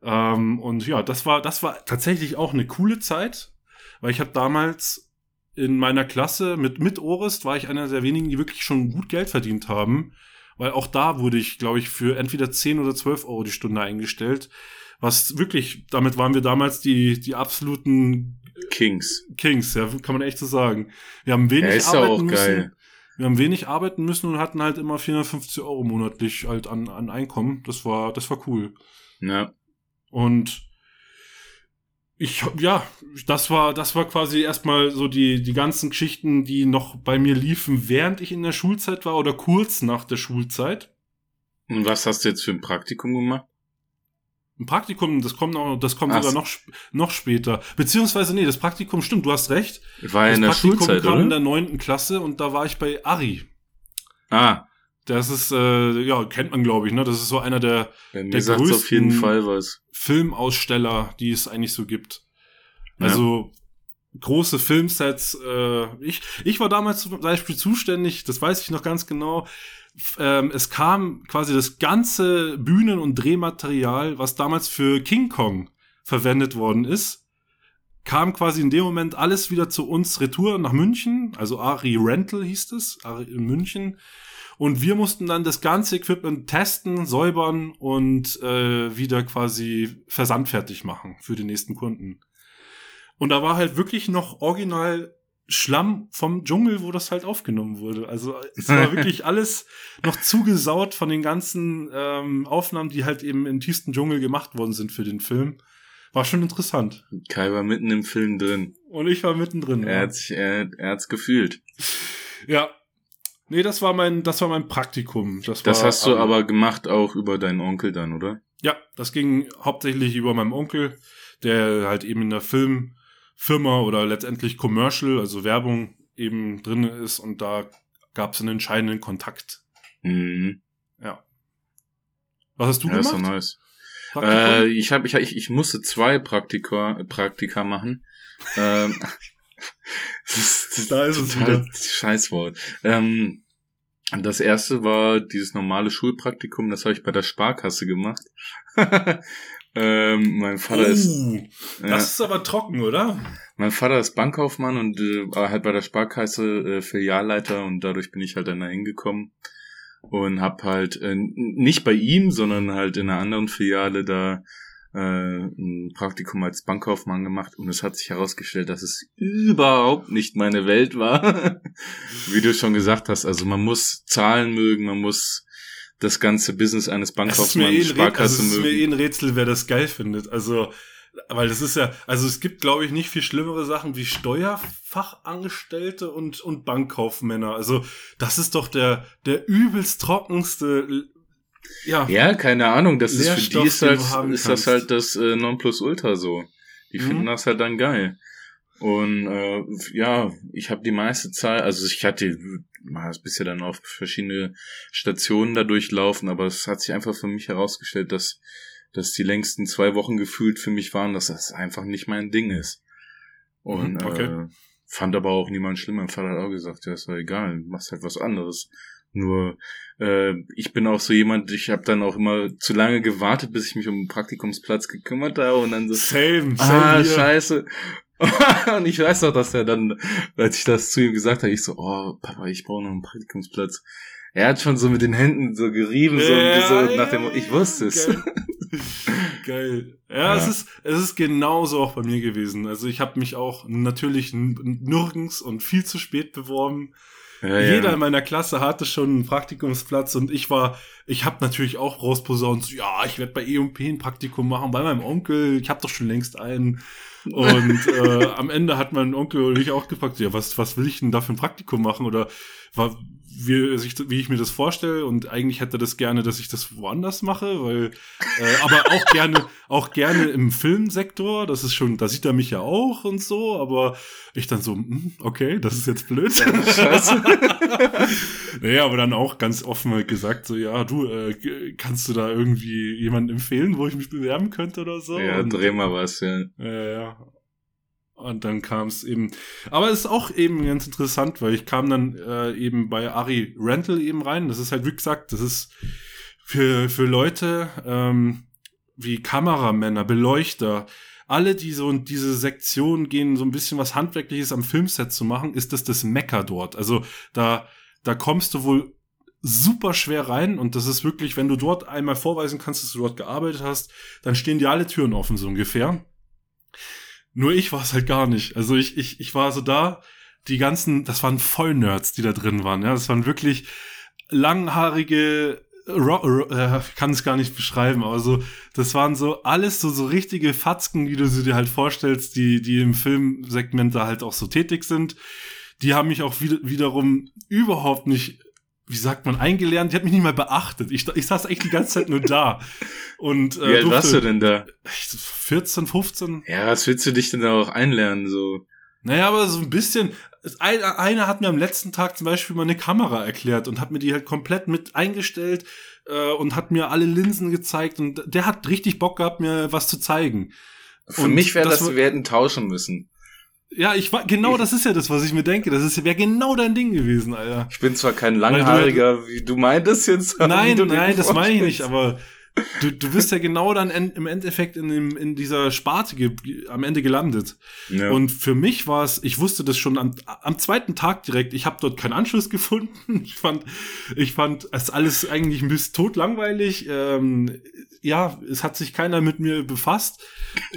Ähm, und ja, das war, das war tatsächlich auch eine coole Zeit, weil ich habe damals in meiner Klasse mit, mit Orest war ich einer der wenigen, die wirklich schon gut Geld verdient haben. Weil auch da wurde ich, glaube ich, für entweder 10 oder 12 Euro die Stunde eingestellt. Was wirklich, damit waren wir damals die, die absoluten Kings. Kings, ja, kann man echt so sagen. Wir haben wenig Ja, ist arbeiten auch müssen. geil. Wir haben wenig arbeiten müssen und hatten halt immer 450 Euro monatlich halt an, an Einkommen. Das war, das war cool. Ja. Und ich, ja, das war, das war quasi erstmal so die, die ganzen Geschichten, die noch bei mir liefen, während ich in der Schulzeit war oder kurz nach der Schulzeit. Und was hast du jetzt für ein Praktikum gemacht? Ein Praktikum, das kommt noch, das kommt sogar noch, noch später. Beziehungsweise, nee, das Praktikum stimmt, du hast recht. War das in der Praktikum Schulzeit, kam oder? in der neunten Klasse und da war ich bei Ari. ah, Das ist, äh, ja, kennt man, glaube ich, ne? Das ist so einer der Der sagt's auf jeden größten- Fall was. Filmaussteller, die es eigentlich so gibt. Ja. Also große Filmsets. Äh, ich, ich war damals zum Beispiel zuständig, das weiß ich noch ganz genau. Ähm, es kam quasi das ganze Bühnen- und Drehmaterial, was damals für King Kong verwendet worden ist, kam quasi in dem Moment alles wieder zu uns retour nach München. Also Ari Rental hieß es, Ari in München. Und wir mussten dann das ganze Equipment testen, säubern und äh, wieder quasi versandfertig machen für den nächsten Kunden. Und da war halt wirklich noch original Schlamm vom Dschungel, wo das halt aufgenommen wurde. Also es war wirklich alles noch zugesaut von den ganzen ähm, Aufnahmen, die halt eben im tiefsten Dschungel gemacht worden sind für den Film. War schon interessant. Kai war mitten im Film drin. Und ich war mittendrin. Er hat sich, er, er hat's gefühlt. ja. Nee, das war mein, das war mein Praktikum. Das, Das war, hast du aber gemacht auch über deinen Onkel dann, oder? Ja, das ging hauptsächlich über meinen Onkel, der halt eben in der Filmfirma oder letztendlich Commercial, also Werbung eben drin ist und da gab es einen entscheidenden Kontakt. Mhm. Was hast du Ja, ist doch gemacht? nice. Äh, ich, hab, ich, ich, ich musste zwei Praktika, Praktika machen. ähm, das ist, Da ist es wieder. Scheißwort. Ähm, das erste war dieses normale Schulpraktikum, das habe ich bei der Sparkasse gemacht. ähm, mein Vater ist, Oh, ja, das ist aber trocken, oder? mein Vater ist Bankkaufmann und äh, war halt bei der Sparkasse äh, Filialleiter und dadurch bin ich halt dann da hingekommen und hab halt äh, nicht bei ihm, sondern halt in einer anderen Filiale da äh, ein Praktikum als Bankkaufmann gemacht und es hat sich herausgestellt, dass es überhaupt nicht meine Welt war. Wie du schon gesagt hast, also man muss Zahlen mögen, man muss das ganze Business eines Bankkaufmanns, eh Rätsel, also Sparkasse es ist mir eh ein Rätsel, wer das geil findet. Also, weil das ist ja, also es gibt, glaube ich, nicht viel schlimmere Sachen wie Steuerfachangestellte und, und Bankkaufmänner. Also, das ist doch der, der übelst trockenste, ja. Ja, keine Ahnung, das ist für die ist, halt, ist das halt das äh, Nonplusultra so. Die Mhm. finden das halt dann geil. Und äh, ja, ich habe die meiste Zeit, also ich hatte mal das bisher dann auf verschiedene Stationen da durchlaufen, aber es hat sich einfach für mich herausgestellt, dass dass die längsten zwei Wochen gefühlt für mich waren, dass das einfach nicht mein Ding ist. Und Mhm, okay. äh, fand aber auch niemand schlimm. Mein Vater hat auch gesagt, ja, ist doch egal, du machst halt was anderes. Nur äh, ich bin auch so jemand, ich habe dann auch immer zu lange gewartet, bis ich mich um einen Praktikumsplatz gekümmert habe und dann so, Same, same ah, hier. scheiße. und ich weiß doch, dass er dann, als ich das zu ihm gesagt habe, ich so, oh, Papa, ich brauche noch einen Praktikumsplatz. Er hat schon so mit den Händen so gerieben, so, Ja, so nach ja, dem, ich wusste es. Geil. Geil. Ja, Ja. Es, ist, es ist genauso auch bei mir gewesen. Also ich habe mich auch natürlich nirgends und viel zu spät beworben. Ja, Jeder ja. in meiner Klasse hatte schon einen Praktikumsplatz und ich war, ich habe natürlich auch rausposaunt, ja, ich werde bei E&P ein Praktikum machen, bei meinem Onkel, ich habe doch schon längst einen. Und äh, am Ende hat mein Onkel und ich auch gefragt, ja, was, was will ich denn da für ein Praktikum machen? Oder war, wie, wie ich mir das vorstelle. Und eigentlich hätte er das gerne, dass ich das woanders mache, weil, äh, aber auch gerne, auch gerne im Filmsektor. Das ist schon, da sieht er mich ja auch und so, aber ich dann so, hm, okay, das ist jetzt blöd. Scheiße. naja, aber dann auch ganz offen gesagt, so, ja, du, äh, kannst du da irgendwie jemanden empfehlen, wo ich mich bewerben könnte oder so? Ja, und, dreh mal was, ja. ja, ja. Und dann kam es eben. Aber es ist auch eben ganz interessant, weil ich kam dann äh, eben bei Ari Rental eben rein. Das ist halt, wie gesagt, das ist für, für Leute ähm, wie Kameramänner, Beleuchter, alle, die so in diese Sektion gehen, so ein bisschen was Handwerkliches am Filmset zu machen, ist das das Mecker dort. Also da, da kommst du wohl super schwer rein und das ist wirklich, wenn du dort einmal vorweisen kannst, dass du dort gearbeitet hast, dann stehen dir alle Türen offen, so ungefähr. Nur ich war es halt gar nicht. Also ich, ich, ich war so da, die ganzen, das waren Vollnerds, die da drin waren. Ja, das waren wirklich langhaarige äh, kann es gar nicht beschreiben, aber so, das waren so alles so, so richtige Fatzken, wie du sie dir halt vorstellst, die, die im Filmsegment da halt auch so tätig sind. Die haben mich auch wieder, wiederum überhaupt nicht, wie sagt man, eingelernt. Die hat mich nicht mal beachtet. Ich, ich saß echt die ganze Zeit nur da. Und, äh, wie alt warst du denn da? 14, 15. Ja, was willst du dich denn da auch einlernen, so? Naja, aber so ein bisschen, einer hat mir am letzten Tag zum Beispiel mal eine Kamera erklärt und hat mir die halt komplett mit eingestellt äh, und hat mir alle Linsen gezeigt und der hat richtig Bock gehabt, mir was zu zeigen. Für und mich wäre das, das, wir hätten tauschen müssen. Ja, ich war, genau das ist ja das, was ich mir denke. Das wäre genau dein Ding gewesen, Alter. Ich bin zwar kein Langhaariger, wie du meintest jetzt. Nein, nein, das meine ich nicht, aber du, du bist ja genau dann in, im Endeffekt in, dem, in dieser Sparte ge, am Ende gelandet. Ja. Und für mich war es, ich wusste das schon am, am zweiten Tag direkt, ich habe dort keinen Anschluss gefunden. Ich fand, ich fand es alles eigentlich ein bisschen totlangweilig. Ähm, ja, es hat sich keiner mit mir befasst.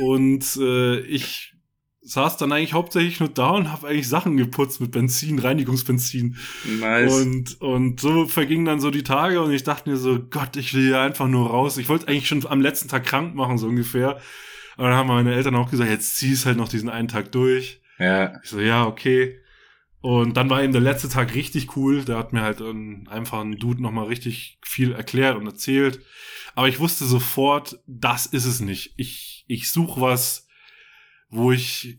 Und äh, ich saß dann eigentlich hauptsächlich nur da und habe eigentlich Sachen geputzt mit Benzin, Reinigungsbenzin. Nice. Und, und so vergingen dann so die Tage und ich dachte mir so, Gott, ich will hier einfach nur raus. Ich wollte eigentlich schon am letzten Tag krank machen, so ungefähr. Aber dann haben meine Eltern auch gesagt, jetzt zieh's halt noch diesen einen Tag durch. Ja. Ich so, ja, okay. Und dann war eben der letzte Tag richtig cool. Da hat mir halt ein, einfach ein Dude nochmal richtig viel erklärt und erzählt. Aber ich wusste sofort, das ist es nicht. Ich, ich suche was, wo ich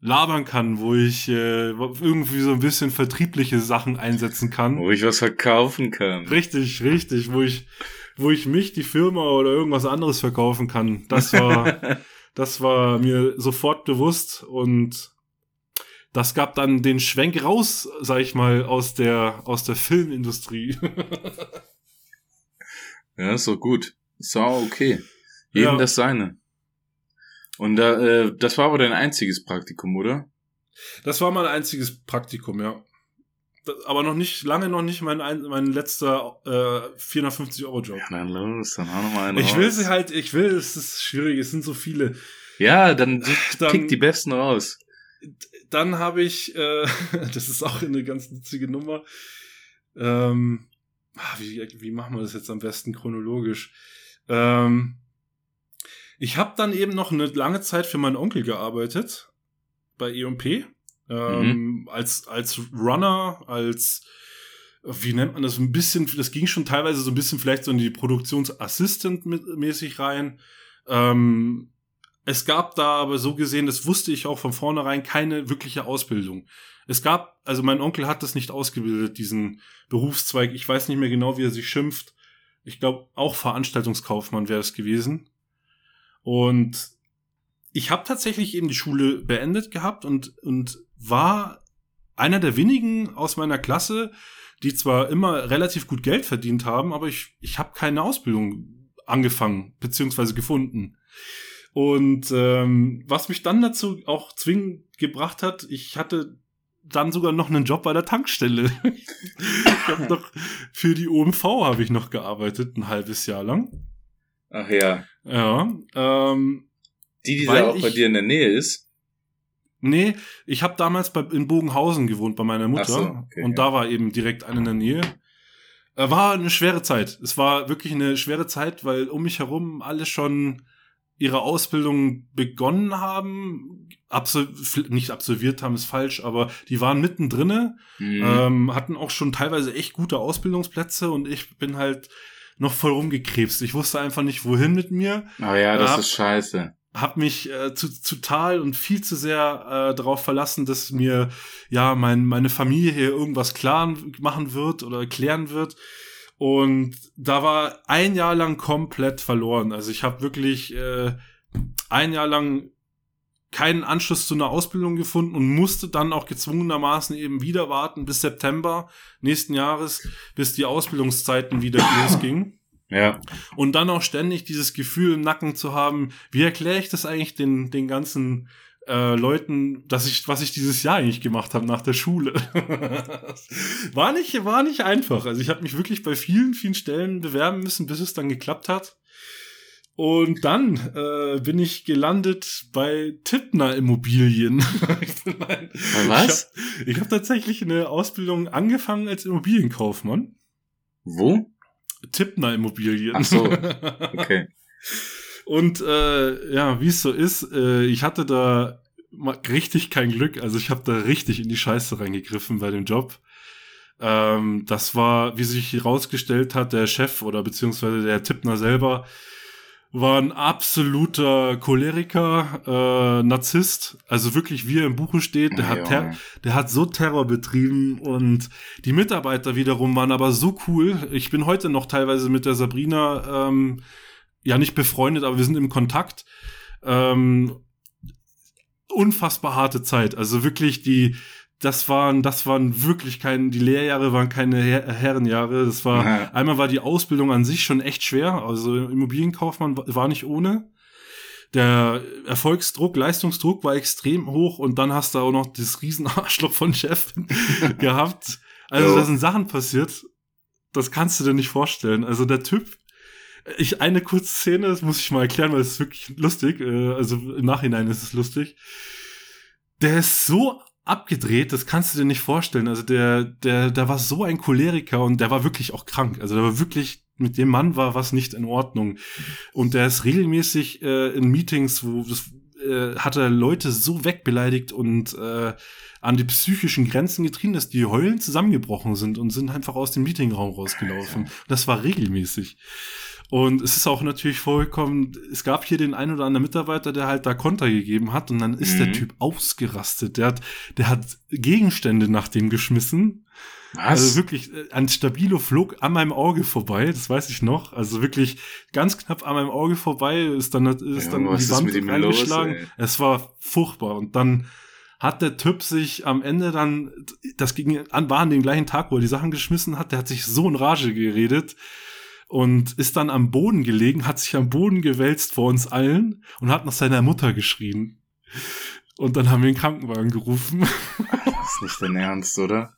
labern kann, wo ich äh, irgendwie so ein bisschen vertriebliche Sachen einsetzen kann. Wo ich was verkaufen kann. Richtig, richtig, wo ich, wo ich mich, die Firma oder irgendwas anderes verkaufen kann. Das war, das war mir sofort bewusst und das gab dann den Schwenk raus, sag ich mal, aus der, aus der Filmindustrie. ja, ist doch gut. Ist auch okay. Jedem ja. das seine. Und da, äh, das war aber dein einziges Praktikum, oder? Das war mein einziges Praktikum, ja. Das, aber noch nicht, lange noch nicht mein, mein letzter äh, 450 Euro Job. Ja, dann los, dann auch nochmal einen Ich raus. will sie halt, ich will, es ist schwierig, es sind so viele. Ja, dann, dann pick die besten raus. Dann habe ich, äh, das ist auch eine ganz witzige Nummer. Ähm, ah, wie, wie machen wir das jetzt am besten chronologisch? Ähm, ich habe dann eben noch eine lange Zeit für meinen Onkel gearbeitet bei EMP. Ähm, mhm. als, als Runner, als wie nennt man das, ein bisschen, das ging schon teilweise so ein bisschen vielleicht so in die Produktionsassistent mäßig rein. Ähm, es gab da aber so gesehen, das wusste ich auch von vornherein, keine wirkliche Ausbildung. Es gab, also mein Onkel hat das nicht ausgebildet, diesen Berufszweig. Ich weiß nicht mehr genau, wie er sich schimpft. Ich glaube, auch Veranstaltungskaufmann wäre es gewesen. Und ich habe tatsächlich eben die Schule beendet gehabt und, und war einer der wenigen aus meiner Klasse, die zwar immer relativ gut Geld verdient haben, aber ich, ich habe keine Ausbildung angefangen beziehungsweise gefunden. Und ähm, was mich dann dazu auch zwingend gebracht hat, ich hatte dann sogar noch einen Job bei der Tankstelle. ich habe noch für die OMV habe ich noch gearbeitet, ein halbes Jahr lang. Ach ja. Ja. Ähm, die, die da auch ich, bei dir in der Nähe ist? Nee, ich habe damals bei, in Bogenhausen gewohnt bei meiner Mutter. So, okay, und ja. da war eben direkt eine in der Nähe. Äh, war eine schwere Zeit. Es war wirklich eine schwere Zeit, weil um mich herum alle schon ihre Ausbildung begonnen haben, absol nicht absolviert haben, ist falsch, aber die waren mittendrin, mhm. ähm, hatten auch schon teilweise echt gute Ausbildungsplätze und ich bin halt noch voll rumgekrebst. Ich wusste einfach nicht, wohin mit mir. Oh ja, das hab, ist scheiße. Hab mich äh, zu, total und viel zu sehr äh, darauf verlassen, dass mir ja mein, meine Familie hier irgendwas klar machen wird oder klären wird. Und da war ein Jahr lang komplett verloren. Also ich habe wirklich äh, ein Jahr lang keinen Anschluss zu einer Ausbildung gefunden und musste dann auch gezwungenermaßen eben wieder warten bis September nächsten Jahres, bis die Ausbildungszeiten wieder losgingen. Ja. Und dann auch ständig dieses Gefühl im Nacken zu haben, wie erkläre ich das eigentlich den, den ganzen äh, Leuten, dass ich, was ich dieses Jahr eigentlich gemacht habe nach der Schule. war nicht, war nicht einfach. Also ich habe mich wirklich bei vielen, vielen Stellen bewerben müssen, bis es dann geklappt hat. Und dann äh, bin ich gelandet bei Tippner Immobilien. Nein, Was? Ich habe hab tatsächlich eine Ausbildung angefangen als Immobilienkaufmann. Wo? Tippner Immobilien. Ach so. Okay. Und äh, ja, wie es so ist, äh, ich hatte da richtig kein Glück. Also ich habe da richtig in die Scheiße reingegriffen bei dem Job. Ähm, das war, wie sich herausgestellt hat, der Chef oder beziehungsweise der Tippner selber war ein absoluter Choleriker, äh, Narzisst. Also wirklich, wie er im Buche steht, der, hat, ter der hat so Terror betrieben und die Mitarbeiter wiederum waren aber so cool. Ich bin heute noch teilweise mit der Sabrina, ähm, ja nicht befreundet, aber wir sind im Kontakt. Ähm, unfassbar harte Zeit. Also wirklich die, das waren, das waren wirklich keine, die Lehrjahre waren keine Her Herrenjahre. Das war, ja. einmal war die Ausbildung an sich schon echt schwer. Also Immobilienkaufmann war nicht ohne. Der Erfolgsdruck, Leistungsdruck war extrem hoch und dann hast du auch noch das Riesenarschloch von Chef gehabt. Also, da sind Sachen passiert. Das kannst du dir nicht vorstellen. Also der Typ, ich, eine kurze Szene, das muss ich mal erklären, weil es ist wirklich lustig. Äh, also im Nachhinein ist es lustig. Der ist so abgedreht, das kannst du dir nicht vorstellen. Also der, der, der war so ein Choleriker und der war wirklich auch krank. Also der war wirklich, mit dem Mann war was nicht in Ordnung. Und der ist regelmäßig äh, in Meetings, wo das, äh, hat er Leute so wegbeleidigt und äh, an die psychischen Grenzen getrieben, dass die heulen zusammengebrochen sind und sind einfach aus dem Meetingraum rausgelaufen. Das war regelmäßig. Und es ist auch natürlich vorgekommen, es gab hier den ein oder anderen Mitarbeiter, der halt da Konter gegeben hat und dann ist mhm. der Typ ausgerastet. Der hat, der hat Gegenstände nach dem geschmissen. Was? Also wirklich, äh, ein Stabilo flog an meinem Auge vorbei, das weiß ich noch. Also wirklich ganz knapp an meinem Auge vorbei, ist dann, ist ja, dann die Wand reingeschlagen. Los, es war furchtbar. Und dann hat der Typ sich am Ende dann, das ging an, war an dem gleichen Tag, wo er die Sachen geschmissen hat, der hat sich so in Rage geredet und ist dann am Boden gelegen, hat sich am Boden gewälzt vor uns allen und hat nach seiner Mutter geschrien. Und dann haben wir den Krankenwagen gerufen. Das ist nicht dein Ernst, oder?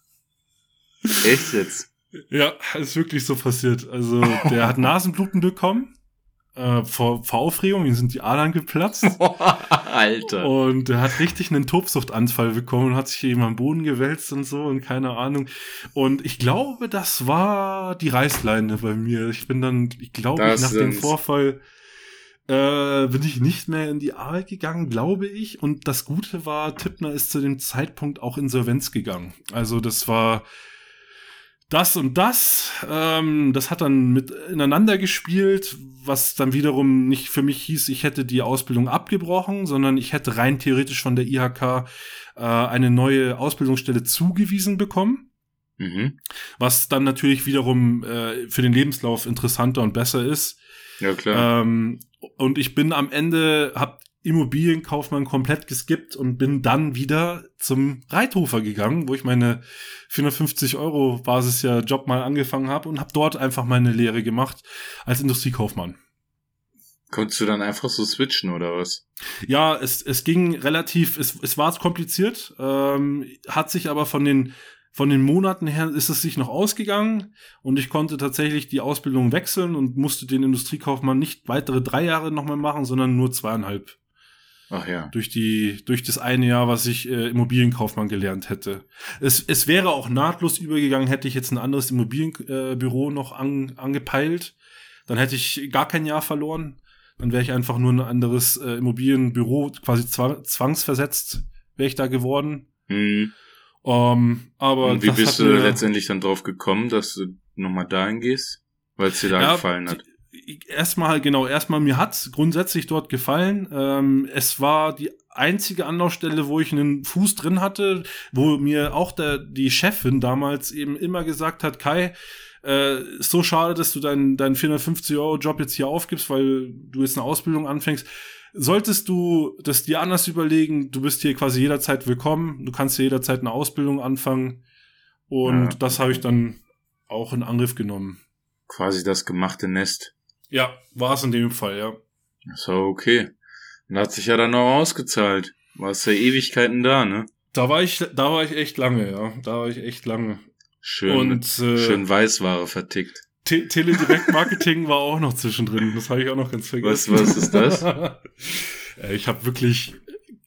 Echt jetzt? Ja, ist wirklich so passiert. Also, der hat Nasenbluten bekommen äh, vor, vor Aufregung, ihm sind die Adern geplatzt. Alter. Und er hat richtig einen Tobsuchtanfall bekommen und hat sich eben am Boden gewälzt und so und keine Ahnung. Und ich glaube, das war die Reißleine bei mir. Ich bin dann, ich glaube, nach sind's. dem Vorfall äh, bin ich nicht mehr in die Arbeit gegangen, glaube ich. Und das Gute war, Tippner ist zu dem Zeitpunkt auch insolvenz gegangen. Also das war das und das. Ähm, das hat dann mit ineinander gespielt, was dann wiederum nicht für mich hieß, ich hätte die Ausbildung abgebrochen, sondern ich hätte rein theoretisch von der IHK äh, eine neue Ausbildungsstelle zugewiesen bekommen. Mhm. Was dann natürlich wiederum äh, für den Lebenslauf interessanter und besser ist. Ja, klar. Ähm, und ich bin am Ende, hab Immobilienkaufmann komplett geskippt und bin dann wieder zum Reithofer gegangen, wo ich meine 450 Euro Basisjahr Job mal angefangen habe und habe dort einfach meine Lehre gemacht als Industriekaufmann. Konntest du dann einfach so switchen oder was? Ja, es, es ging relativ, es, es war kompliziert, ähm, hat sich aber von den von den Monaten her ist es sich noch ausgegangen und ich konnte tatsächlich die Ausbildung wechseln und musste den Industriekaufmann nicht weitere drei Jahre nochmal machen, sondern nur zweieinhalb. Ach ja. Durch die, durch das eine Jahr, was ich äh, Immobilienkaufmann gelernt hätte. Es, es wäre auch nahtlos übergegangen, hätte ich jetzt ein anderes Immobilienbüro äh, noch an, angepeilt. Dann hätte ich gar kein Jahr verloren. Dann wäre ich einfach nur ein anderes äh, Immobilienbüro, quasi zwang, zwangsversetzt, wäre ich da geworden. Mhm. Um, ähm, aber Und wie bist du letztendlich dann drauf gekommen, dass du nochmal dahin gehst? Weil es dir da ja, gefallen hat erstmal, genau, erstmal mir hat's grundsätzlich dort gefallen. Ähm, es war die einzige Anlaufstelle, wo ich einen Fuß drin hatte, wo mir auch der, die Chefin damals eben immer gesagt hat, Kai, äh, so schade, dass du deinen dein 450 Euro Job jetzt hier aufgibst, weil du jetzt eine Ausbildung anfängst. Solltest du das dir anders überlegen, du bist hier quasi jederzeit willkommen, du kannst hier jederzeit eine Ausbildung anfangen. Und ja. das habe ich dann auch in Angriff genommen. Quasi das gemachte Nest. Ja, war es in dem Fall, ja. So, okay. Und hat sich ja dann auch ausgezahlt. Warst ja Ewigkeiten da, ne? Da war ich, da war ich echt lange, ja. Da war ich echt lange. Schön, Und, äh, schön Weißware vertickt. Te Teledirektmarketing war auch noch zwischendrin. Das habe ich auch noch ganz vergessen. Was, was ist das? ich habe wirklich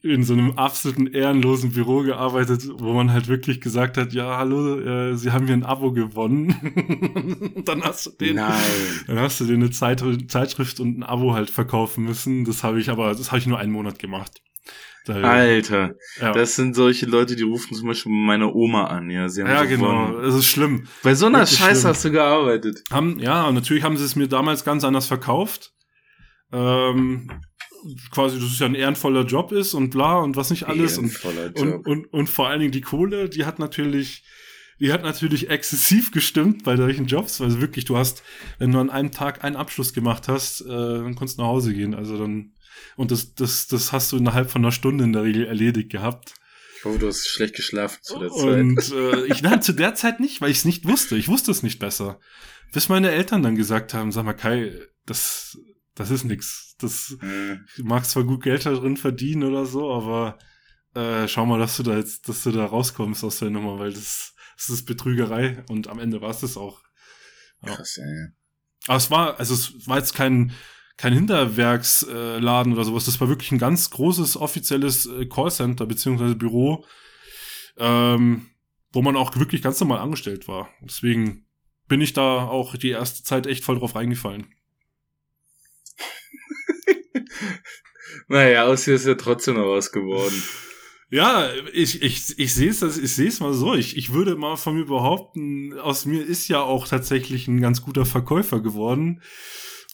in so einem absoluten ehrenlosen Büro gearbeitet, wo man halt wirklich gesagt hat, ja, hallo, äh, Sie haben hier ein Abo gewonnen. dann hast du den, Nein. dann hast du dir eine Zeit, Zeitschrift und ein Abo halt verkaufen müssen. Das habe ich aber, das habe ich nur einen Monat gemacht. Da, Alter, ja. das sind solche Leute, die rufen zum Beispiel meine Oma an, ja. Sie haben ja, genau. Es ist schlimm. Bei so einer Scheiße hast du gearbeitet. Haben, ja, natürlich haben sie es mir damals ganz anders verkauft. Ähm, quasi, dass es ja ein ehrenvoller Job ist und bla und was nicht alles. Und, und, und, und vor allen Dingen die Kohle, die hat natürlich, die hat natürlich exzessiv gestimmt bei solchen Jobs. Also wirklich, du hast, wenn du an einem Tag einen Abschluss gemacht hast, äh, dann konntest du nach Hause gehen. Also dann, und das, das, das hast du innerhalb von einer Stunde in der Regel erledigt gehabt. Ich hoffe, du hast schlecht geschlafen zu der Zeit. Und äh, ich nein, zu der Zeit nicht, weil ich es nicht wusste. Ich wusste es nicht besser. Bis meine Eltern dann gesagt haben, sag mal, Kai, das, das ist nix. Das Hm. du magst zwar gut Geld da drin verdienen oder so, aber äh, schau mal, dass du da jetzt, dass du da rauskommst aus der Nummer, weil das, das ist Betrügerei und am Ende war es das auch. Ja. Krass, ey. Aber es war, also es war jetzt kein, kein Hinterwerksladen äh, oder sowas. Das war wirklich ein ganz großes offizielles äh, Callcenter beziehungsweise Büro, ähm, wo man auch wirklich ganz normal angestellt war. Deswegen bin ich da auch die erste Zeit echt voll drauf reingefallen. Naja, aus hier ist ja trotzdem noch was geworden. Ja, ich, ich, ich sehe es ich sehe es mal so. Ich, ich würde mal von mir behaupten, aus mir ist ja auch tatsächlich ein ganz guter Verkäufer geworden.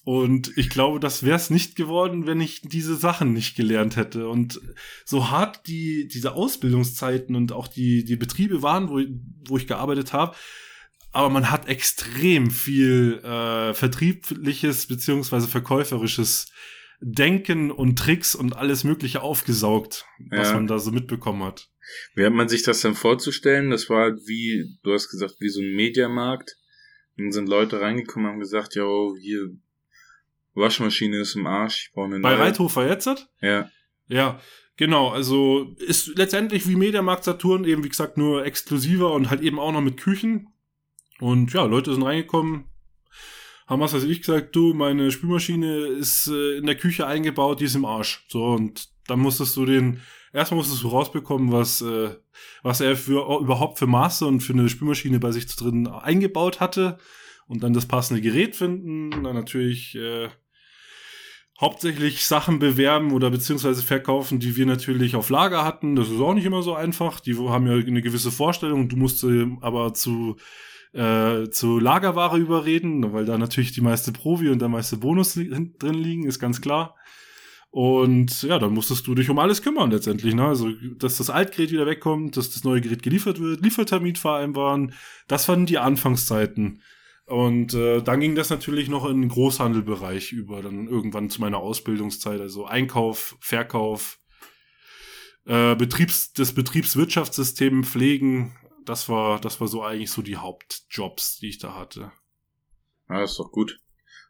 Und ich glaube, das wäre es nicht geworden, wenn ich diese Sachen nicht gelernt hätte. Und so hart die, diese Ausbildungszeiten und auch die, die Betriebe waren, wo, wo ich gearbeitet habe, aber man hat extrem viel äh, vertriebliches beziehungsweise verkäuferisches Denken und Tricks und alles Mögliche aufgesaugt, was Ja. man da so mitbekommen hat. Wie hat man sich das denn vorzustellen? Das war halt wie, du hast gesagt, wie so ein Mediamarkt. Dann sind Leute reingekommen und haben gesagt, ja, hier, Waschmaschine ist im Arsch, ich brauche eine Bei neue. Reithofer jetzt? Ja, Ja, genau. Also ist letztendlich wie Mediamarkt Saturn eben, wie gesagt, nur exklusiver und halt eben auch noch mit Küchen. Und ja, Leute sind reingekommen, haben was weiß ich gesagt, du, meine Spülmaschine ist äh, in der Küche eingebaut, die ist im Arsch. So, und dann musstest du den, erstmal musstest du rausbekommen, was, äh, was er für überhaupt für Maße und für eine Spülmaschine bei sich drin eingebaut hatte. Und dann das passende Gerät finden. Dann natürlich äh, hauptsächlich Sachen bewerben oder beziehungsweise verkaufen, die wir natürlich auf Lager hatten. Das ist auch nicht immer so einfach. Die haben ja eine gewisse Vorstellung. Du musst aber zu, äh, zu Lagerware überreden, weil da natürlich die meiste Provi und der meiste Bonus li drin liegen, ist ganz klar. Und ja, dann musstest du dich um alles kümmern letztendlich. Ne? Also, dass das Altgerät wieder wegkommt, dass das neue Gerät geliefert wird, Liefertermin vereinbaren. Das waren die Anfangszeiten. Und äh, dann ging das natürlich noch in den Großhandelbereich über, dann irgendwann zu meiner Ausbildungszeit, also Einkauf, Verkauf, äh, Betriebs, das Betriebswirtschaftssystem pflegen, das war, das war so eigentlich so die Hauptjobs, die ich da hatte. ja ist doch gut.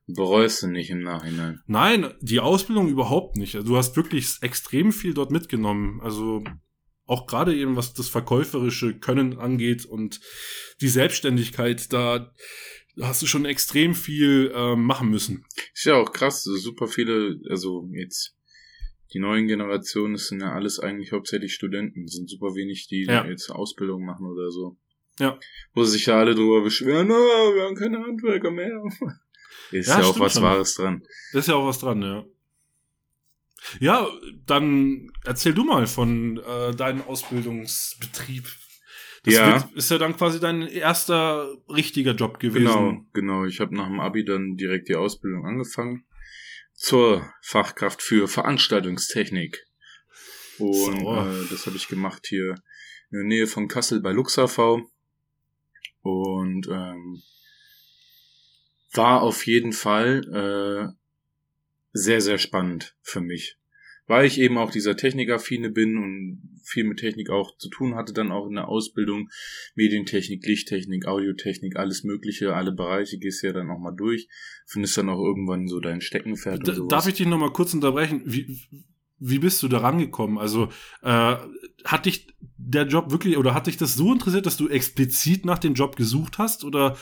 Bereust du nicht im Nachhinein. Nein, die Ausbildung überhaupt nicht. Also, du hast wirklich extrem viel dort mitgenommen. Also auch gerade eben, was das verkäuferische Können angeht und die Selbstständigkeit, da hast du schon extrem viel ähm, machen müssen. Ist ja auch krass, super viele, also jetzt die neuen Generationen, das sind ja alles eigentlich hauptsächlich Studenten, es sind super wenig, die Ja. jetzt Ausbildung machen oder so. Ja. Wo sich ja alle drüber beschweren, oh, wir haben keine Handwerker mehr. Ist Ja, ja, auch was schon. Wahres dran. Ist ja auch was dran, ja. Ja, dann erzähl du mal von äh, deinem Ausbildungsbetrieb. Das Ja. wird, ist ja dann quasi dein erster richtiger Job gewesen. Genau, genau. Ich habe nach dem Abi dann direkt die Ausbildung angefangen zur Fachkraft für Veranstaltungstechnik. Und Sauer. äh, das habe ich gemacht hier in der Nähe von Kassel bei Luxav. Und ähm, war auf jeden Fall äh, sehr, sehr spannend für mich. Weil ich eben auch dieser Technikaffine bin und viel mit Technik auch zu tun hatte, dann auch in der Ausbildung. Medientechnik, Lichttechnik, Audiotechnik, alles Mögliche, alle Bereiche gehst du ja dann auch mal durch. Findest dann auch irgendwann so dein Steckenpferd D und sowas. darf ich dich noch mal kurz unterbrechen? Wie, wie bist du da rangekommen? Also äh, hat dich der Job wirklich oder hat dich das so interessiert, dass du explizit nach dem Job gesucht hast oder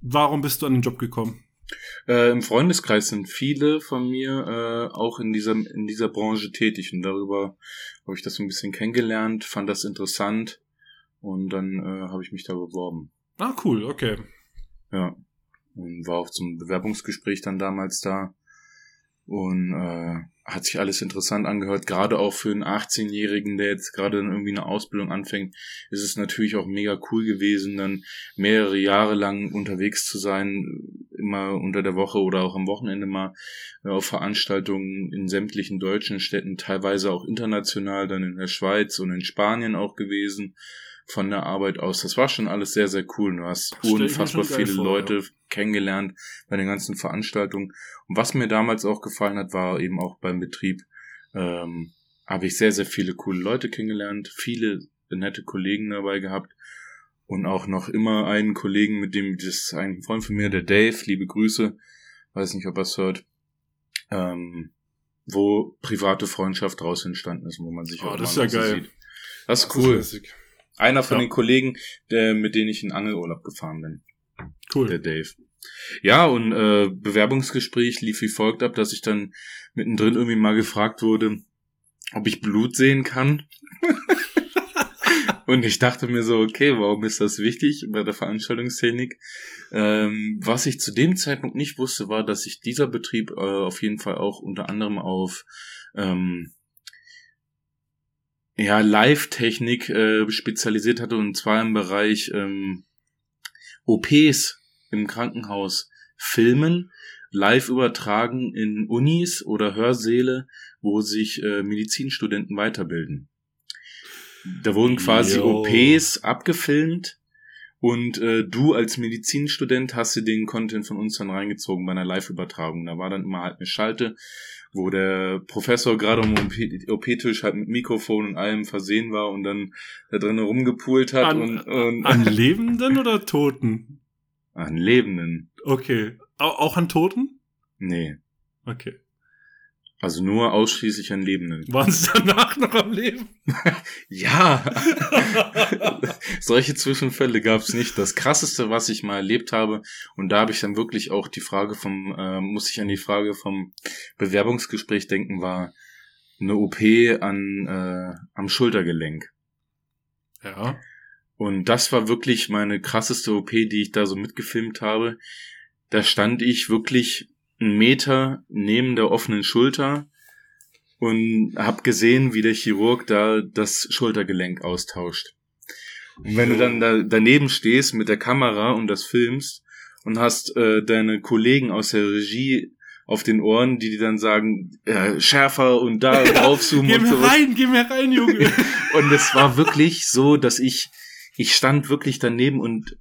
warum bist du an den Job gekommen? Äh, Im Freundeskreis sind viele von mir äh, auch in dieser, in dieser Branche tätig und darüber habe ich das ein bisschen kennengelernt, fand das interessant und dann äh, habe ich mich da beworben. Ah, cool, okay. Ja. Und war auch zum Bewerbungsgespräch dann damals da und äh, hat sich alles interessant angehört. Gerade auch für einen 18-Jährigen, der jetzt gerade dann irgendwie eine Ausbildung anfängt, ist es natürlich auch mega cool gewesen, dann mehrere Jahre lang unterwegs zu sein, immer unter der Woche oder auch am Wochenende mal äh, auf Veranstaltungen in sämtlichen deutschen Städten, teilweise auch international, dann in der Schweiz und in Spanien auch gewesen von der Arbeit aus. Das war schon alles sehr, sehr cool. Du hast unfassbar viele vor, Leute ja. kennengelernt bei den ganzen Veranstaltungen. Und was mir damals auch gefallen hat, war eben auch beim Betrieb, ähm, habe ich sehr, sehr viele coole Leute kennengelernt, viele nette Kollegen dabei gehabt und auch noch immer einen Kollegen, mit dem, das ist ein Freund von mir, der Dave, liebe Grüße, weiß nicht, ob er es hört, ähm, wo private Freundschaft draus entstanden ist, wo man sich oh, auch das ist ja geil. sieht. Das ist das cool. Ist einer von ja. den Kollegen, der, mit denen ich in Angelurlaub gefahren bin. Cool. Der Dave. Ja, und äh, Bewerbungsgespräch lief wie folgt ab, dass ich dann mittendrin irgendwie mal gefragt wurde, ob ich Blut sehen kann. und ich dachte mir so, okay, warum ist das wichtig bei der Veranstaltungstechnik? Ähm, was ich zu dem Zeitpunkt nicht wusste, war, dass sich dieser Betrieb äh, auf jeden Fall auch unter anderem auf ähm, ja, Live-Technik äh, spezialisiert hatte und zwar im Bereich ähm, OPs im Krankenhaus filmen, live übertragen in Unis oder Hörsäle, wo sich äh, Medizinstudenten weiterbilden. Da wurden quasi Yo. OPs abgefilmt und äh, du als Medizinstudent hast dir den Content von uns dann reingezogen bei einer Live-Übertragung. Da war dann immer halt eine Schalte, wo der Professor gerade um OP-Tisch halt mit Mikrofon und allem versehen war und dann da drinnen rumgepult hat. An, und, und an Lebenden oder Toten? An Lebenden. Okay. Auch an Toten? Nee. Okay. Also nur ausschließlich an Lebenden. Waren sie danach noch am Leben? ja. Solche Zwischenfälle gab es nicht. Das krasseste, was ich mal erlebt habe, und da habe ich dann wirklich auch die Frage vom, äh, muss ich an die Frage vom Bewerbungsgespräch denken, war eine OP an äh, am Schultergelenk. Ja. Und das war wirklich meine krasseste OP, die ich da so mitgefilmt habe. Da stand ich wirklich einen Meter neben der offenen Schulter und hab gesehen, wie der Chirurg da das Schultergelenk austauscht. Und wenn du dann da daneben stehst mit der Kamera und das filmst und hast äh, deine Kollegen aus der Regie auf den Ohren, die dir dann sagen, äh, schärfer und da draufzoomen geh und mir so. rein, geh mir rein, Junge. und es war wirklich so, dass ich, ich stand wirklich daneben und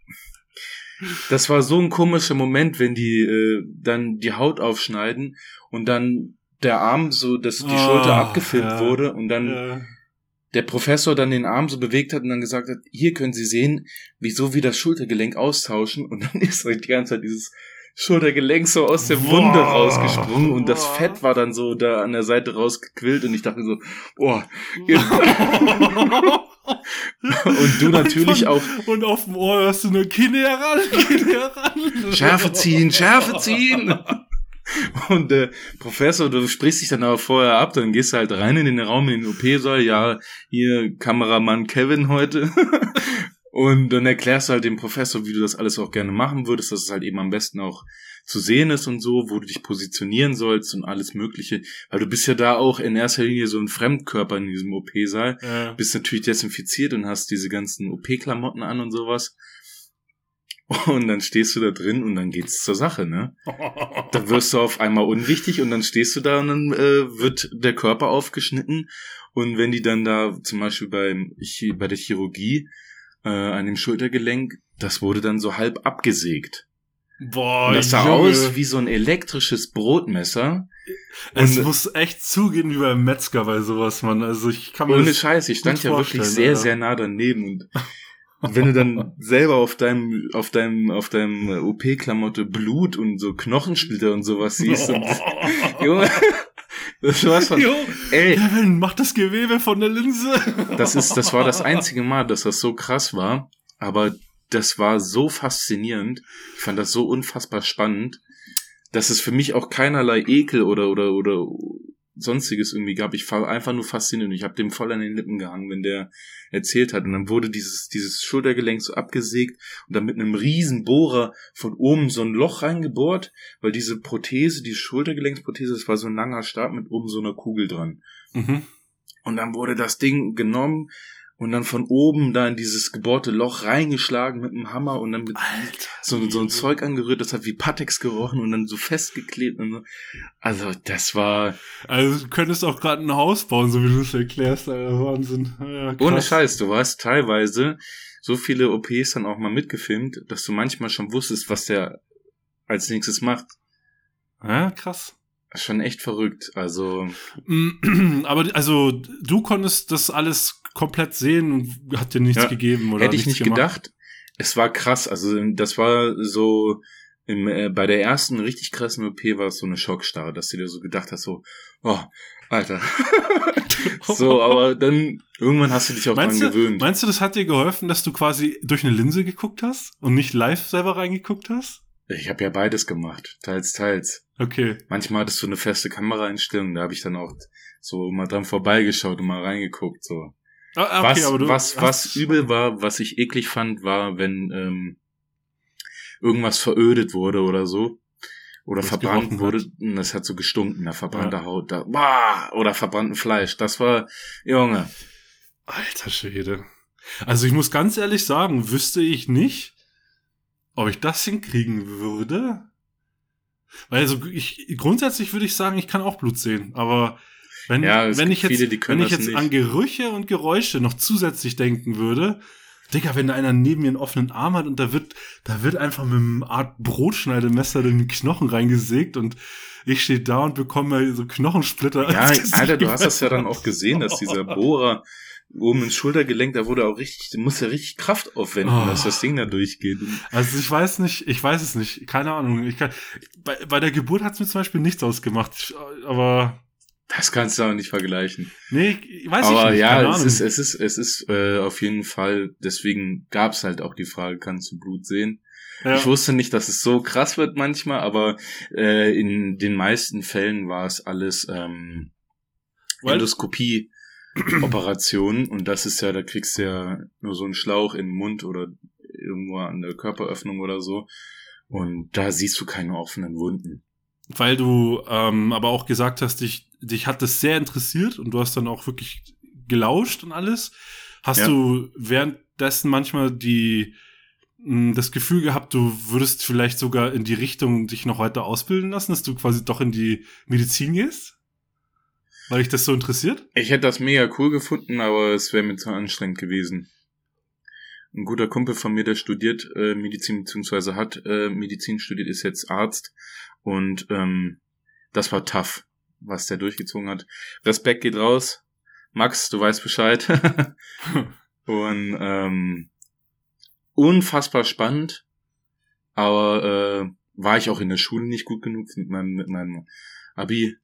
das war so ein komischer Moment, wenn die äh, dann die Haut aufschneiden und dann der Arm so, dass die oh, Schulter abgefilmt ja, wurde und dann ja. der Professor dann den Arm so bewegt hat und dann gesagt hat, hier können Sie sehen, wieso wir das Schultergelenk austauschen und dann ist halt die ganze Zeit dieses Schultergelenk so aus der Wunde wow. rausgesprungen und das Fett war dann so da an der Seite rausgequillt und ich dachte so, boah. und du natürlich und, auch. Und auf dem Ohr hörst du nur Kinder heran, Kinder heran. Schärfe ziehen, Schärfe ziehen. Und der äh, Professor, du sprichst dich dann aber vorher ab, dann gehst du halt rein in den Raum, in den OP-Saal, ja, hier Kameramann Kevin heute. Und dann erklärst du halt dem Professor, wie du das alles auch gerne machen würdest, dass es halt eben am besten auch zu sehen ist und so, wo du dich positionieren sollst und alles Mögliche. Weil du bist ja da auch in erster Linie so ein Fremdkörper in diesem OP-Saal. Ja. Bist natürlich desinfiziert und hast diese ganzen OP-Klamotten an und sowas. Und dann stehst du da drin und dann geht's zur Sache, ne? Da wirst du auf einmal unwichtig und dann stehst du da und dann äh, wird der Körper aufgeschnitten. Und wenn die dann da zum Beispiel beim, bei der Chirurgie äh, an dem Schultergelenk, das wurde dann so halb abgesägt. Boah, und das sah Junge. aus wie so ein elektrisches Brotmesser. Es und muss echt zugehen wie beim Metzger bei sowas, man. Also ich kann mir Ohne Scheiß, ich stand ja wirklich sehr, Alter. sehr nah daneben und und wenn du dann selber auf deinem, auf deinem, auf deinem OP-Klamotte Blut und so Knochensplitter und sowas siehst, und, Junge, das war's von, jo, ey. Kevin, mach das Gewebe von der Linse. Das ist, das war das einzige Mal, dass das so krass war. Aber das war so faszinierend. Ich fand das so unfassbar spannend, dass es für mich auch keinerlei Ekel oder oder oder sonstiges irgendwie gab. Ich war einfach nur fasziniert. Ich habe dem voll an den Lippen gehangen, wenn der erzählt hat. Und dann wurde dieses dieses Schultergelenk so abgesägt und dann mit einem riesen Bohrer von oben so ein Loch reingebohrt, weil diese Prothese, die Schultergelenksprothese, das war so ein langer Stab mit oben so einer Kugel dran. Mhm. Und dann wurde das Ding genommen und dann von oben da in dieses gebohrte Loch reingeschlagen mit einem Hammer und dann mit Alter. so, so ein Zeug angerührt, das hat wie Patex gerochen und dann so festgeklebt und so. Also das war Also du könntest auch gerade ein Haus bauen, so wie du es erklärst, Alter. Wahnsinn. Ja, ohne Scheiß. Du warst teilweise so viele OPs dann auch mal mitgefilmt, dass du manchmal schon wusstest, was der als nächstes macht. Ja, krass. Schon echt verrückt. Also Aber also du konntest das alles komplett sehen und hat dir nichts Ja. gegeben oder hätte ich nicht gemacht? gedacht. Es war krass. Also das war so im, äh, bei der ersten richtig krassen OP war es so eine Schockstarre, dass du dir so gedacht hast, so, oh, Alter. so, aber dann irgendwann hast du dich auch Meinst dran du, gewöhnt. meinst du, das hat dir geholfen, dass du quasi durch eine Linse geguckt hast und nicht live selber reingeguckt hast? Ich habe ja beides gemacht, teils, teils. Okay. Manchmal hattest du eine feste Kameraeinstellung, da habe ich dann auch so mal dran vorbeigeschaut und mal reingeguckt. So. Ah, ah, okay, was, aber du was, was übel war, was ich eklig fand, war, wenn ähm, irgendwas verödet wurde oder so. Oder Was verbrannt wurde. hat. Und Das hat so gestunken, da verbrannte Haut, da, bah, oder verbrannten Fleisch. Das war, Junge. Alter Schwede. Also ich muss ganz ehrlich sagen, wüsste ich nicht, ob ich das hinkriegen würde. Weil also ich grundsätzlich würde ich sagen, ich kann auch Blut sehen, aber wenn, Ja, wenn ich jetzt, viele, wenn ich jetzt nicht. an Gerüche und Geräusche noch zusätzlich denken würde, Digga, wenn da einer neben mir einen offenen Arm hat und da wird, da wird einfach mit einem Art Brotschneidemesser in den Knochen reingesägt und ich stehe da und bekomme so Knochensplitter. Ja, Alter, du hast das ja dann auch gesehen, dass dieser Bohrer oben ins Schultergelenk, da wurde auch richtig, du musst ja richtig Kraft aufwenden, Oh. dass das Ding da durchgeht. Also ich weiß nicht, ich weiß es nicht, keine Ahnung. Ich kann, bei, bei der Geburt hat es mir zum Beispiel nichts ausgemacht, aber Das kannst du auch nicht vergleichen. nee, ich- weiß Aber ich nicht. ja, keine es ist, es ist, es ist äh, auf jeden Fall, deswegen gab's halt auch die Frage, kannst du Blut sehen? ja. Ich wusste nicht, dass es so krass wird manchmal, aber äh, in den meisten Fällen war es alles ähm, Weil- Endoskopie-Operationen und das ist ja, da kriegst du ja nur so einen Schlauch in den Mund oder irgendwo an der Körperöffnung oder so und da siehst du keine offenen Wunden. Weil du ähm, aber auch gesagt hast, dich, dich hat das sehr interessiert und du hast dann auch wirklich gelauscht und alles. Hast Ja. du währenddessen manchmal die mh, das Gefühl gehabt, du würdest vielleicht sogar in die Richtung dich noch weiter ausbilden lassen, dass du quasi doch in die Medizin gehst? Weil dich das so interessiert? Ich hätte das mega cool gefunden, aber es wäre mir zu anstrengend gewesen. Ein guter Kumpel von mir, der studiert äh, Medizin beziehungsweise hat äh, Medizin studiert, ist jetzt Arzt und ähm, das war tough, was der durchgezogen hat. Respekt geht raus. Max, du weißt Bescheid. und ähm, unfassbar spannend, aber äh, war ich auch in der Schule nicht gut genug mit meinem, mit meinem Abi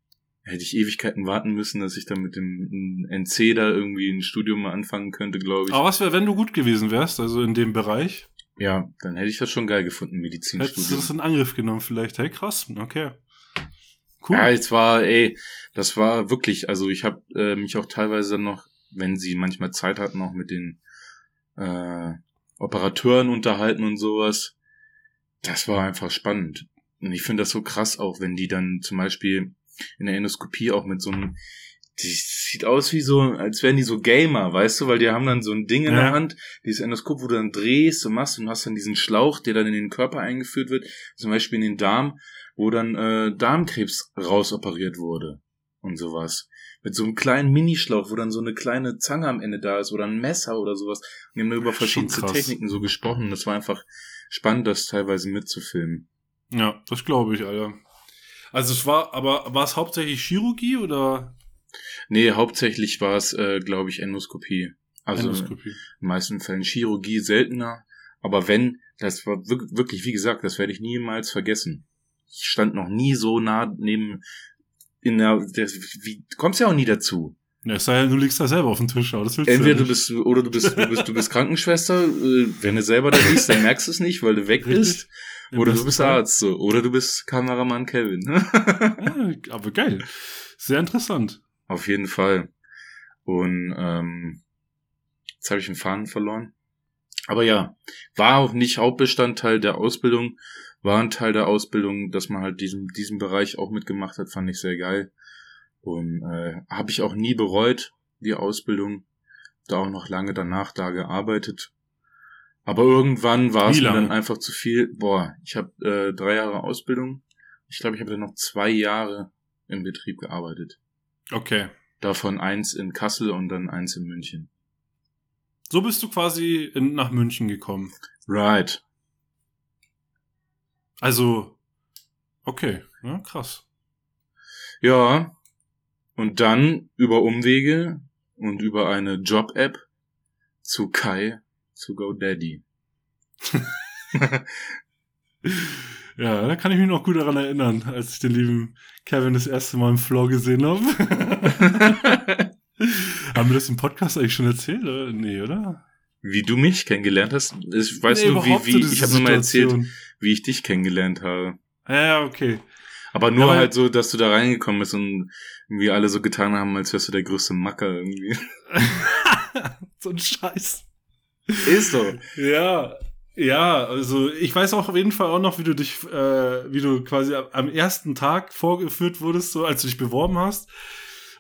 hätte ich Ewigkeiten warten müssen, dass ich dann mit dem NC da irgendwie ein Studium mal anfangen könnte, glaube ich. Aber was wäre, wenn du gut gewesen wärst, also in dem Bereich? Ja, dann hätte ich das schon geil gefunden, Hättest du Medizinstudium. das in Angriff genommen vielleicht? Hey, krass, okay. Cool. Ja, es war, ey, das war wirklich, also ich habe äh, mich auch teilweise noch, wenn sie manchmal Zeit hatten, noch mit den äh, Operateuren unterhalten und sowas. Das war einfach spannend. Und ich finde das so krass auch, wenn die dann zum Beispiel in der Endoskopie auch mit so einem, die sieht aus wie so, als wären die so Gamer, weißt du, weil die haben dann so ein Ding in Ja. der Hand, dieses Endoskop, wo du dann drehst und machst und hast dann diesen Schlauch, der dann in den Körper eingeführt wird, zum Beispiel in den Darm, wo dann äh, Darmkrebs rausoperiert wurde und sowas. Mit so einem kleinen Minischlauch, wo dann so eine kleine Zange am Ende da ist oder ein Messer oder sowas. Und die haben da über verschiedenste. Techniken so gesprochen. Das war einfach spannend, das teilweise mitzufilmen. Ja, das glaube ich, Alter. Also es war, aber war es hauptsächlich Chirurgie oder Nee, hauptsächlich war es, äh, glaube ich, Endoskopie. Also Endoskopie? in den meisten Fällen Chirurgie seltener. Aber wenn, das war wirk- wirklich, wie gesagt, das werde ich niemals vergessen. Ich stand noch nie so nah neben in der, der wie, kommst ja auch nie dazu. Ja, es sei denn, du liegst da selber auf dem Tisch, aber das willst Entweder du du ja nicht. bist, oder du bist, du bist, du bist Krankenschwester, äh, wenn du selber da liegst, dann merkst du es nicht, weil du weg Richtig. bist. Oder du bist Fall. Arzt, so. Oder du bist Kameramann Kevin. Ja, aber geil. Sehr interessant. Auf jeden Fall. Und ähm, jetzt habe ich den Faden verloren. Aber ja, war auch nicht Hauptbestandteil der Ausbildung, war ein Teil der Ausbildung, dass man halt diesen, diesen Bereich auch mitgemacht hat, fand ich sehr geil. Und äh, habe ich auch nie bereut, die Ausbildung. Da auch noch lange danach da gearbeitet. Aber irgendwann war es mir dann einfach zu viel. Boah, ich habe äh, drei Jahre Ausbildung. Ich glaube, ich habe dann noch zwei Jahre im Betrieb gearbeitet. Okay. Davon eins in Kassel und dann eins in München. So bist du quasi in, nach München gekommen. Right. Also, okay, ja, krass. Ja. Und dann über Umwege und über eine Job-App zu Kai zu GoDaddy. Ja, da kann ich mich noch gut daran erinnern, als ich den lieben Kevin das erste Mal im Floor gesehen habe. Haben wir das im Podcast eigentlich schon erzählt? Oder? Nee, oder? wie du mich kennengelernt hast. Ich weiß Nee, nur, wie, wie ich habe nur mal erzählt, wie ich dich kennengelernt habe. Ja, okay. Aber nur Ja, halt so, dass du da reingekommen bist und irgendwie alle so getan haben, als wärst du der größte Macker irgendwie. so ein Scheiß. Ist so. Ja, ja, also ich weiß auch auf jeden Fall auch noch, wie du dich, äh, wie du quasi am- ersten Tag vorgeführt wurdest, so als du dich beworben hast.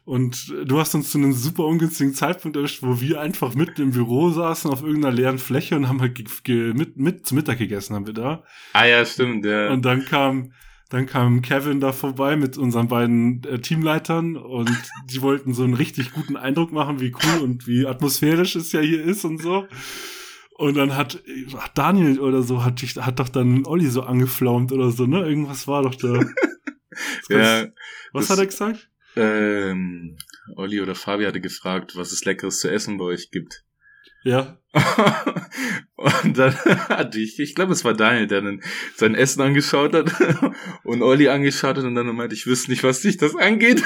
Und du hast uns zu einem super ungünstigen Zeitpunkt erwischt, wo wir einfach mitten im Büro saßen auf irgendeiner leeren Fläche und haben halt mit, mit zu Mittag gegessen, haben wir da. Ah ja, stimmt. Ja. Und dann kam, dann kam Kevin da vorbei mit unseren beiden äh, Teamleitern und die wollten so einen richtig guten Eindruck machen, wie cool und wie atmosphärisch es ja hier ist und so. Und dann hat, ach, Daniel oder so hat, dich, hat doch dann Olli so angeflaumt oder so, ne? Irgendwas war doch da. ja, Was das- hat er gesagt? ähm, Olli oder Fabi hatte gefragt, was es Leckeres zu essen bei euch gibt. Ja. und dann hatte ich, ich glaube, es war Daniel, der dann sein Essen angeschaut hat und Olli angeschaut hat und dann meinte, ich wüsste nicht, was dich das angeht.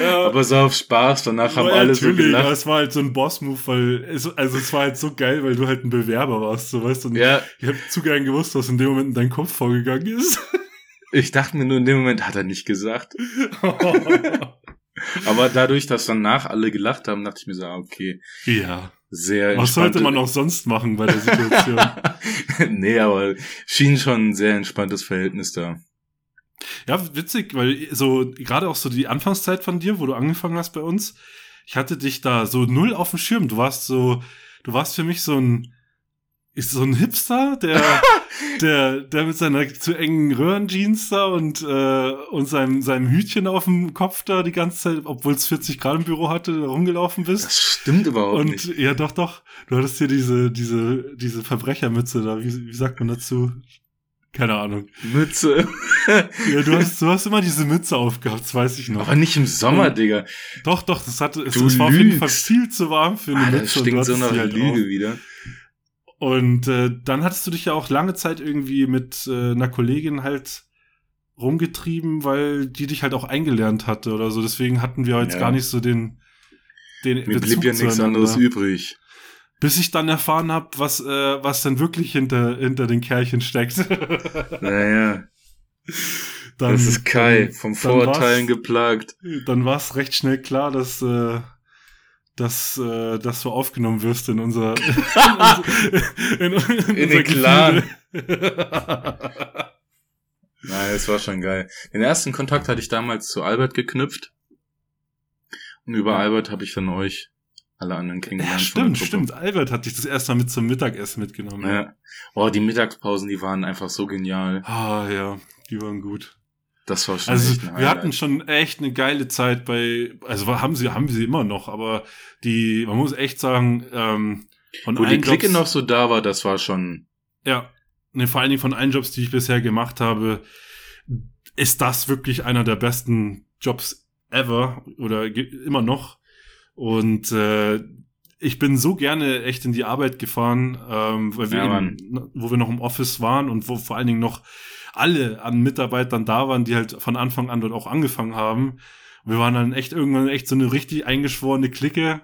ja. Aber so auf Spaß, danach haben Ja, alle so gelacht. es war halt so ein Boss-Move, weil, es, also es war halt so geil, weil du halt ein Bewerber warst, so weißt du. Und Ja, Ich habe zu gern gewusst, was in dem Moment in deinem Kopf vorgegangen ist. ich dachte mir nur in dem Moment, hat er nicht gesagt. Aber dadurch, dass danach alle gelacht haben, dachte ich mir so, ah, okay, ja. sehr Was sollte man auch sonst machen bei der Situation? nee, aber schien schon ein sehr entspanntes Verhältnis da. ja, witzig, weil so gerade auch so die Anfangszeit von dir, wo du angefangen hast bei uns, ich hatte dich da so null auf dem Schirm. Du warst so, du warst für mich so ein ist so ein Hipster, der der der mit seiner zu engen Röhrenjeans da und äh, und seinem seinem Hütchen auf dem Kopf da die ganze Zeit, obwohl es 40 Grad im Büro hatte, rumgelaufen bist. Das stimmt überhaupt Und nicht. ja, doch, doch. Du hattest hier diese, diese, diese Verbrechermütze da. Wie, wie sagt man dazu? Keine Ahnung. Mütze. Ja, du hast, du hast immer diese Mütze aufgehabt, das weiß ich noch. aber nicht im Sommer, Digga. Doch, doch, das hatte, es, war auf jeden Fall viel zu warm für eine Ah, das Mütze. und du stinkt so nach halt Lüge auf. wieder. Und äh, dann hattest du dich ja auch lange Zeit irgendwie mit äh, einer Kollegin halt rumgetrieben, weil die dich halt auch eingelernt hatte oder so. Deswegen hatten wir jetzt Ja. gar nicht so den, den Mir blieb ja nichts anderes übrig. Bis ich dann erfahren habe, was, äh, was denn wirklich hinter, hinter den Kerlchen steckt. Naja, dann, das ist Kai, vom Vorurteilen geplagt. Dann war es recht schnell klar, dass, äh, dass, äh, dass du aufgenommen wirst in unser, in, unser- in, in, In unser den Clan. Nein, es war schon geil. Den ersten Kontakt hatte ich damals zu Albert geknüpft. Und über Ja. Albert habe ich dann euch alle anderen ja, kennengelernt. der stimmt, stimmt. Albert hat dich das erste Mal mit zum Mittagessen mitgenommen. Ja. Oh, die Mittagspausen, die waren einfach so genial. Ah, ja, die waren gut. Das war schon Also wir hatten Highlight. schon echt eine geile Zeit bei, also haben sie, haben sie immer noch, aber die, man muss echt sagen, ähm, von Wo die Clique Jobs- noch so da war, das war schon Ja, ne, vor allen Dingen von allen Jobs, die ich bisher gemacht habe, ist das wirklich einer der besten Jobs ever oder immer noch. Und äh, ich bin so gerne echt in die Arbeit gefahren, ähm, weil wir Ja, eben, wo wir noch im Office waren und wo vor allen Dingen noch alle an Mitarbeitern da waren, die halt von Anfang an dort auch angefangen haben. Und wir waren dann echt irgendwann echt so eine richtig eingeschworene Clique.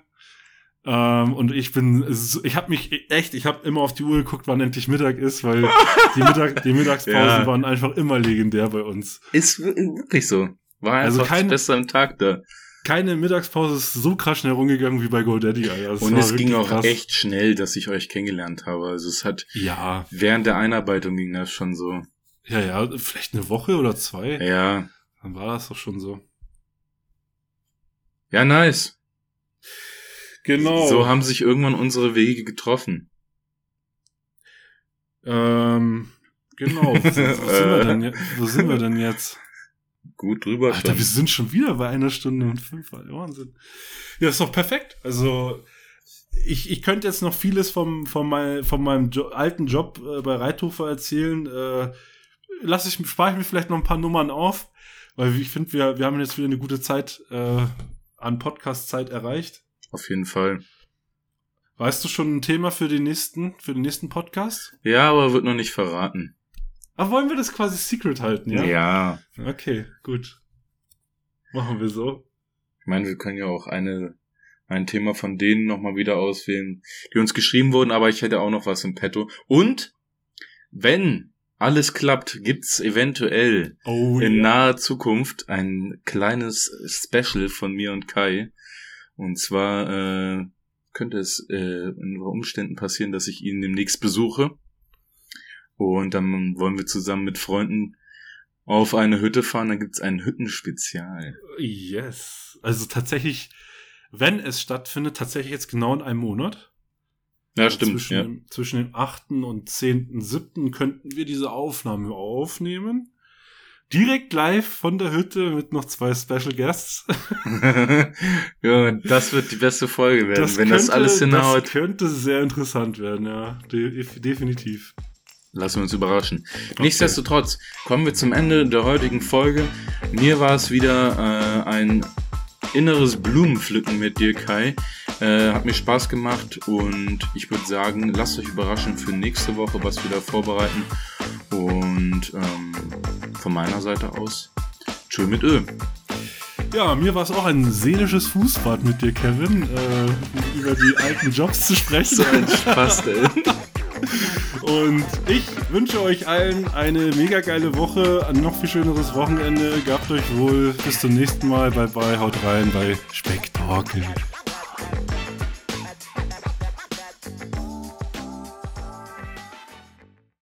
Ähm, und ich bin, ich habe mich echt, ich habe immer auf die Uhr geguckt, wann endlich Mittag ist, weil die, Mittag, die Mittagspausen Ja. waren einfach immer legendär bei uns. Ist wir- wirklich so. War Also einfach kein- das am Tag da. Keine Mittagspause ist so krass schnell rumgegangen wie bei GoDaddy. Das Und es ging auch krass. echt schnell, dass ich euch kennengelernt habe. Also es hat, Ja, während der Einarbeitung ging das schon so. Ja, ja, vielleicht eine Woche oder zwei. Ja. Dann war das doch schon so. Ja, nice. Genau. So haben sich irgendwann unsere Wege getroffen. ähm, genau. Wo, wo, sind wir denn, je- wo sind wir denn jetzt? Gut drüber Alter, schon. wir sind schon wieder bei einer Stunde und fünf. Wahnsinn. Ja, ist doch perfekt. Also, ich, ich könnte jetzt noch vieles vom, von, mein, von meinem jo alten Job äh, bei Reithofer erzählen. Äh, lass ich, spare ich mir vielleicht noch ein paar Nummern auf, weil ich finde, wir, wir haben jetzt wieder eine gute Zeit äh, an Podcast-Zeit erreicht. Auf jeden Fall. Weißt du schon ein Thema für den nächsten, für den nächsten Podcast? Ja, aber wird noch nicht verraten. Aber wollen wir das quasi secret halten, ja? ja. Okay, gut. Machen wir so. Ich meine, wir können ja auch eine, ein Thema von denen nochmal wieder auswählen, die uns geschrieben wurden, aber ich hätte auch noch was im Petto. Und wenn alles klappt, gibt's eventuell Oh, in naher Zukunft ein kleines Special von mir und Kai. Und zwar äh, könnte es äh, in Umständen passieren, dass ich ihn demnächst besuche. Und dann wollen wir zusammen mit Freunden auf eine Hütte fahren. Dann gibt's ein Hüttenspezial. Yes. Also tatsächlich, wenn es stattfindet, tatsächlich jetzt genau in einem Monat. Ja, stimmt. Zwischen, Ja. dem, zwischen dem 8. und 10.7. könnten wir diese Aufnahme aufnehmen. Direkt live von der Hütte mit noch zwei Special Guests. ja, das wird die beste Folge werden, wenn das alles hinhaut. Das könnte sehr interessant werden, ja. De definitiv. Lassen wir uns überraschen. Nichtsdestotrotz kommen wir zum Ende der heutigen Folge. Mir war es wieder äh, ein inneres Blumenpflücken mit dir, Kai. Äh, hat mir Spaß gemacht und ich würde sagen, lasst euch überraschen für nächste Woche, was wir da vorbereiten. Und ähm, von meiner Seite aus, tschö mit Ö. Ja, mir war es auch ein seelisches Fußbad mit dir, Kevin, äh, über die alten Jobs zu sprechen. So ein Spaß, ey. Und ich wünsche euch allen eine mega geile Woche, ein noch viel schöneres Wochenende. Gabt euch wohl. Bis zum nächsten Mal. Bye bye. Haut rein bei Spektakel.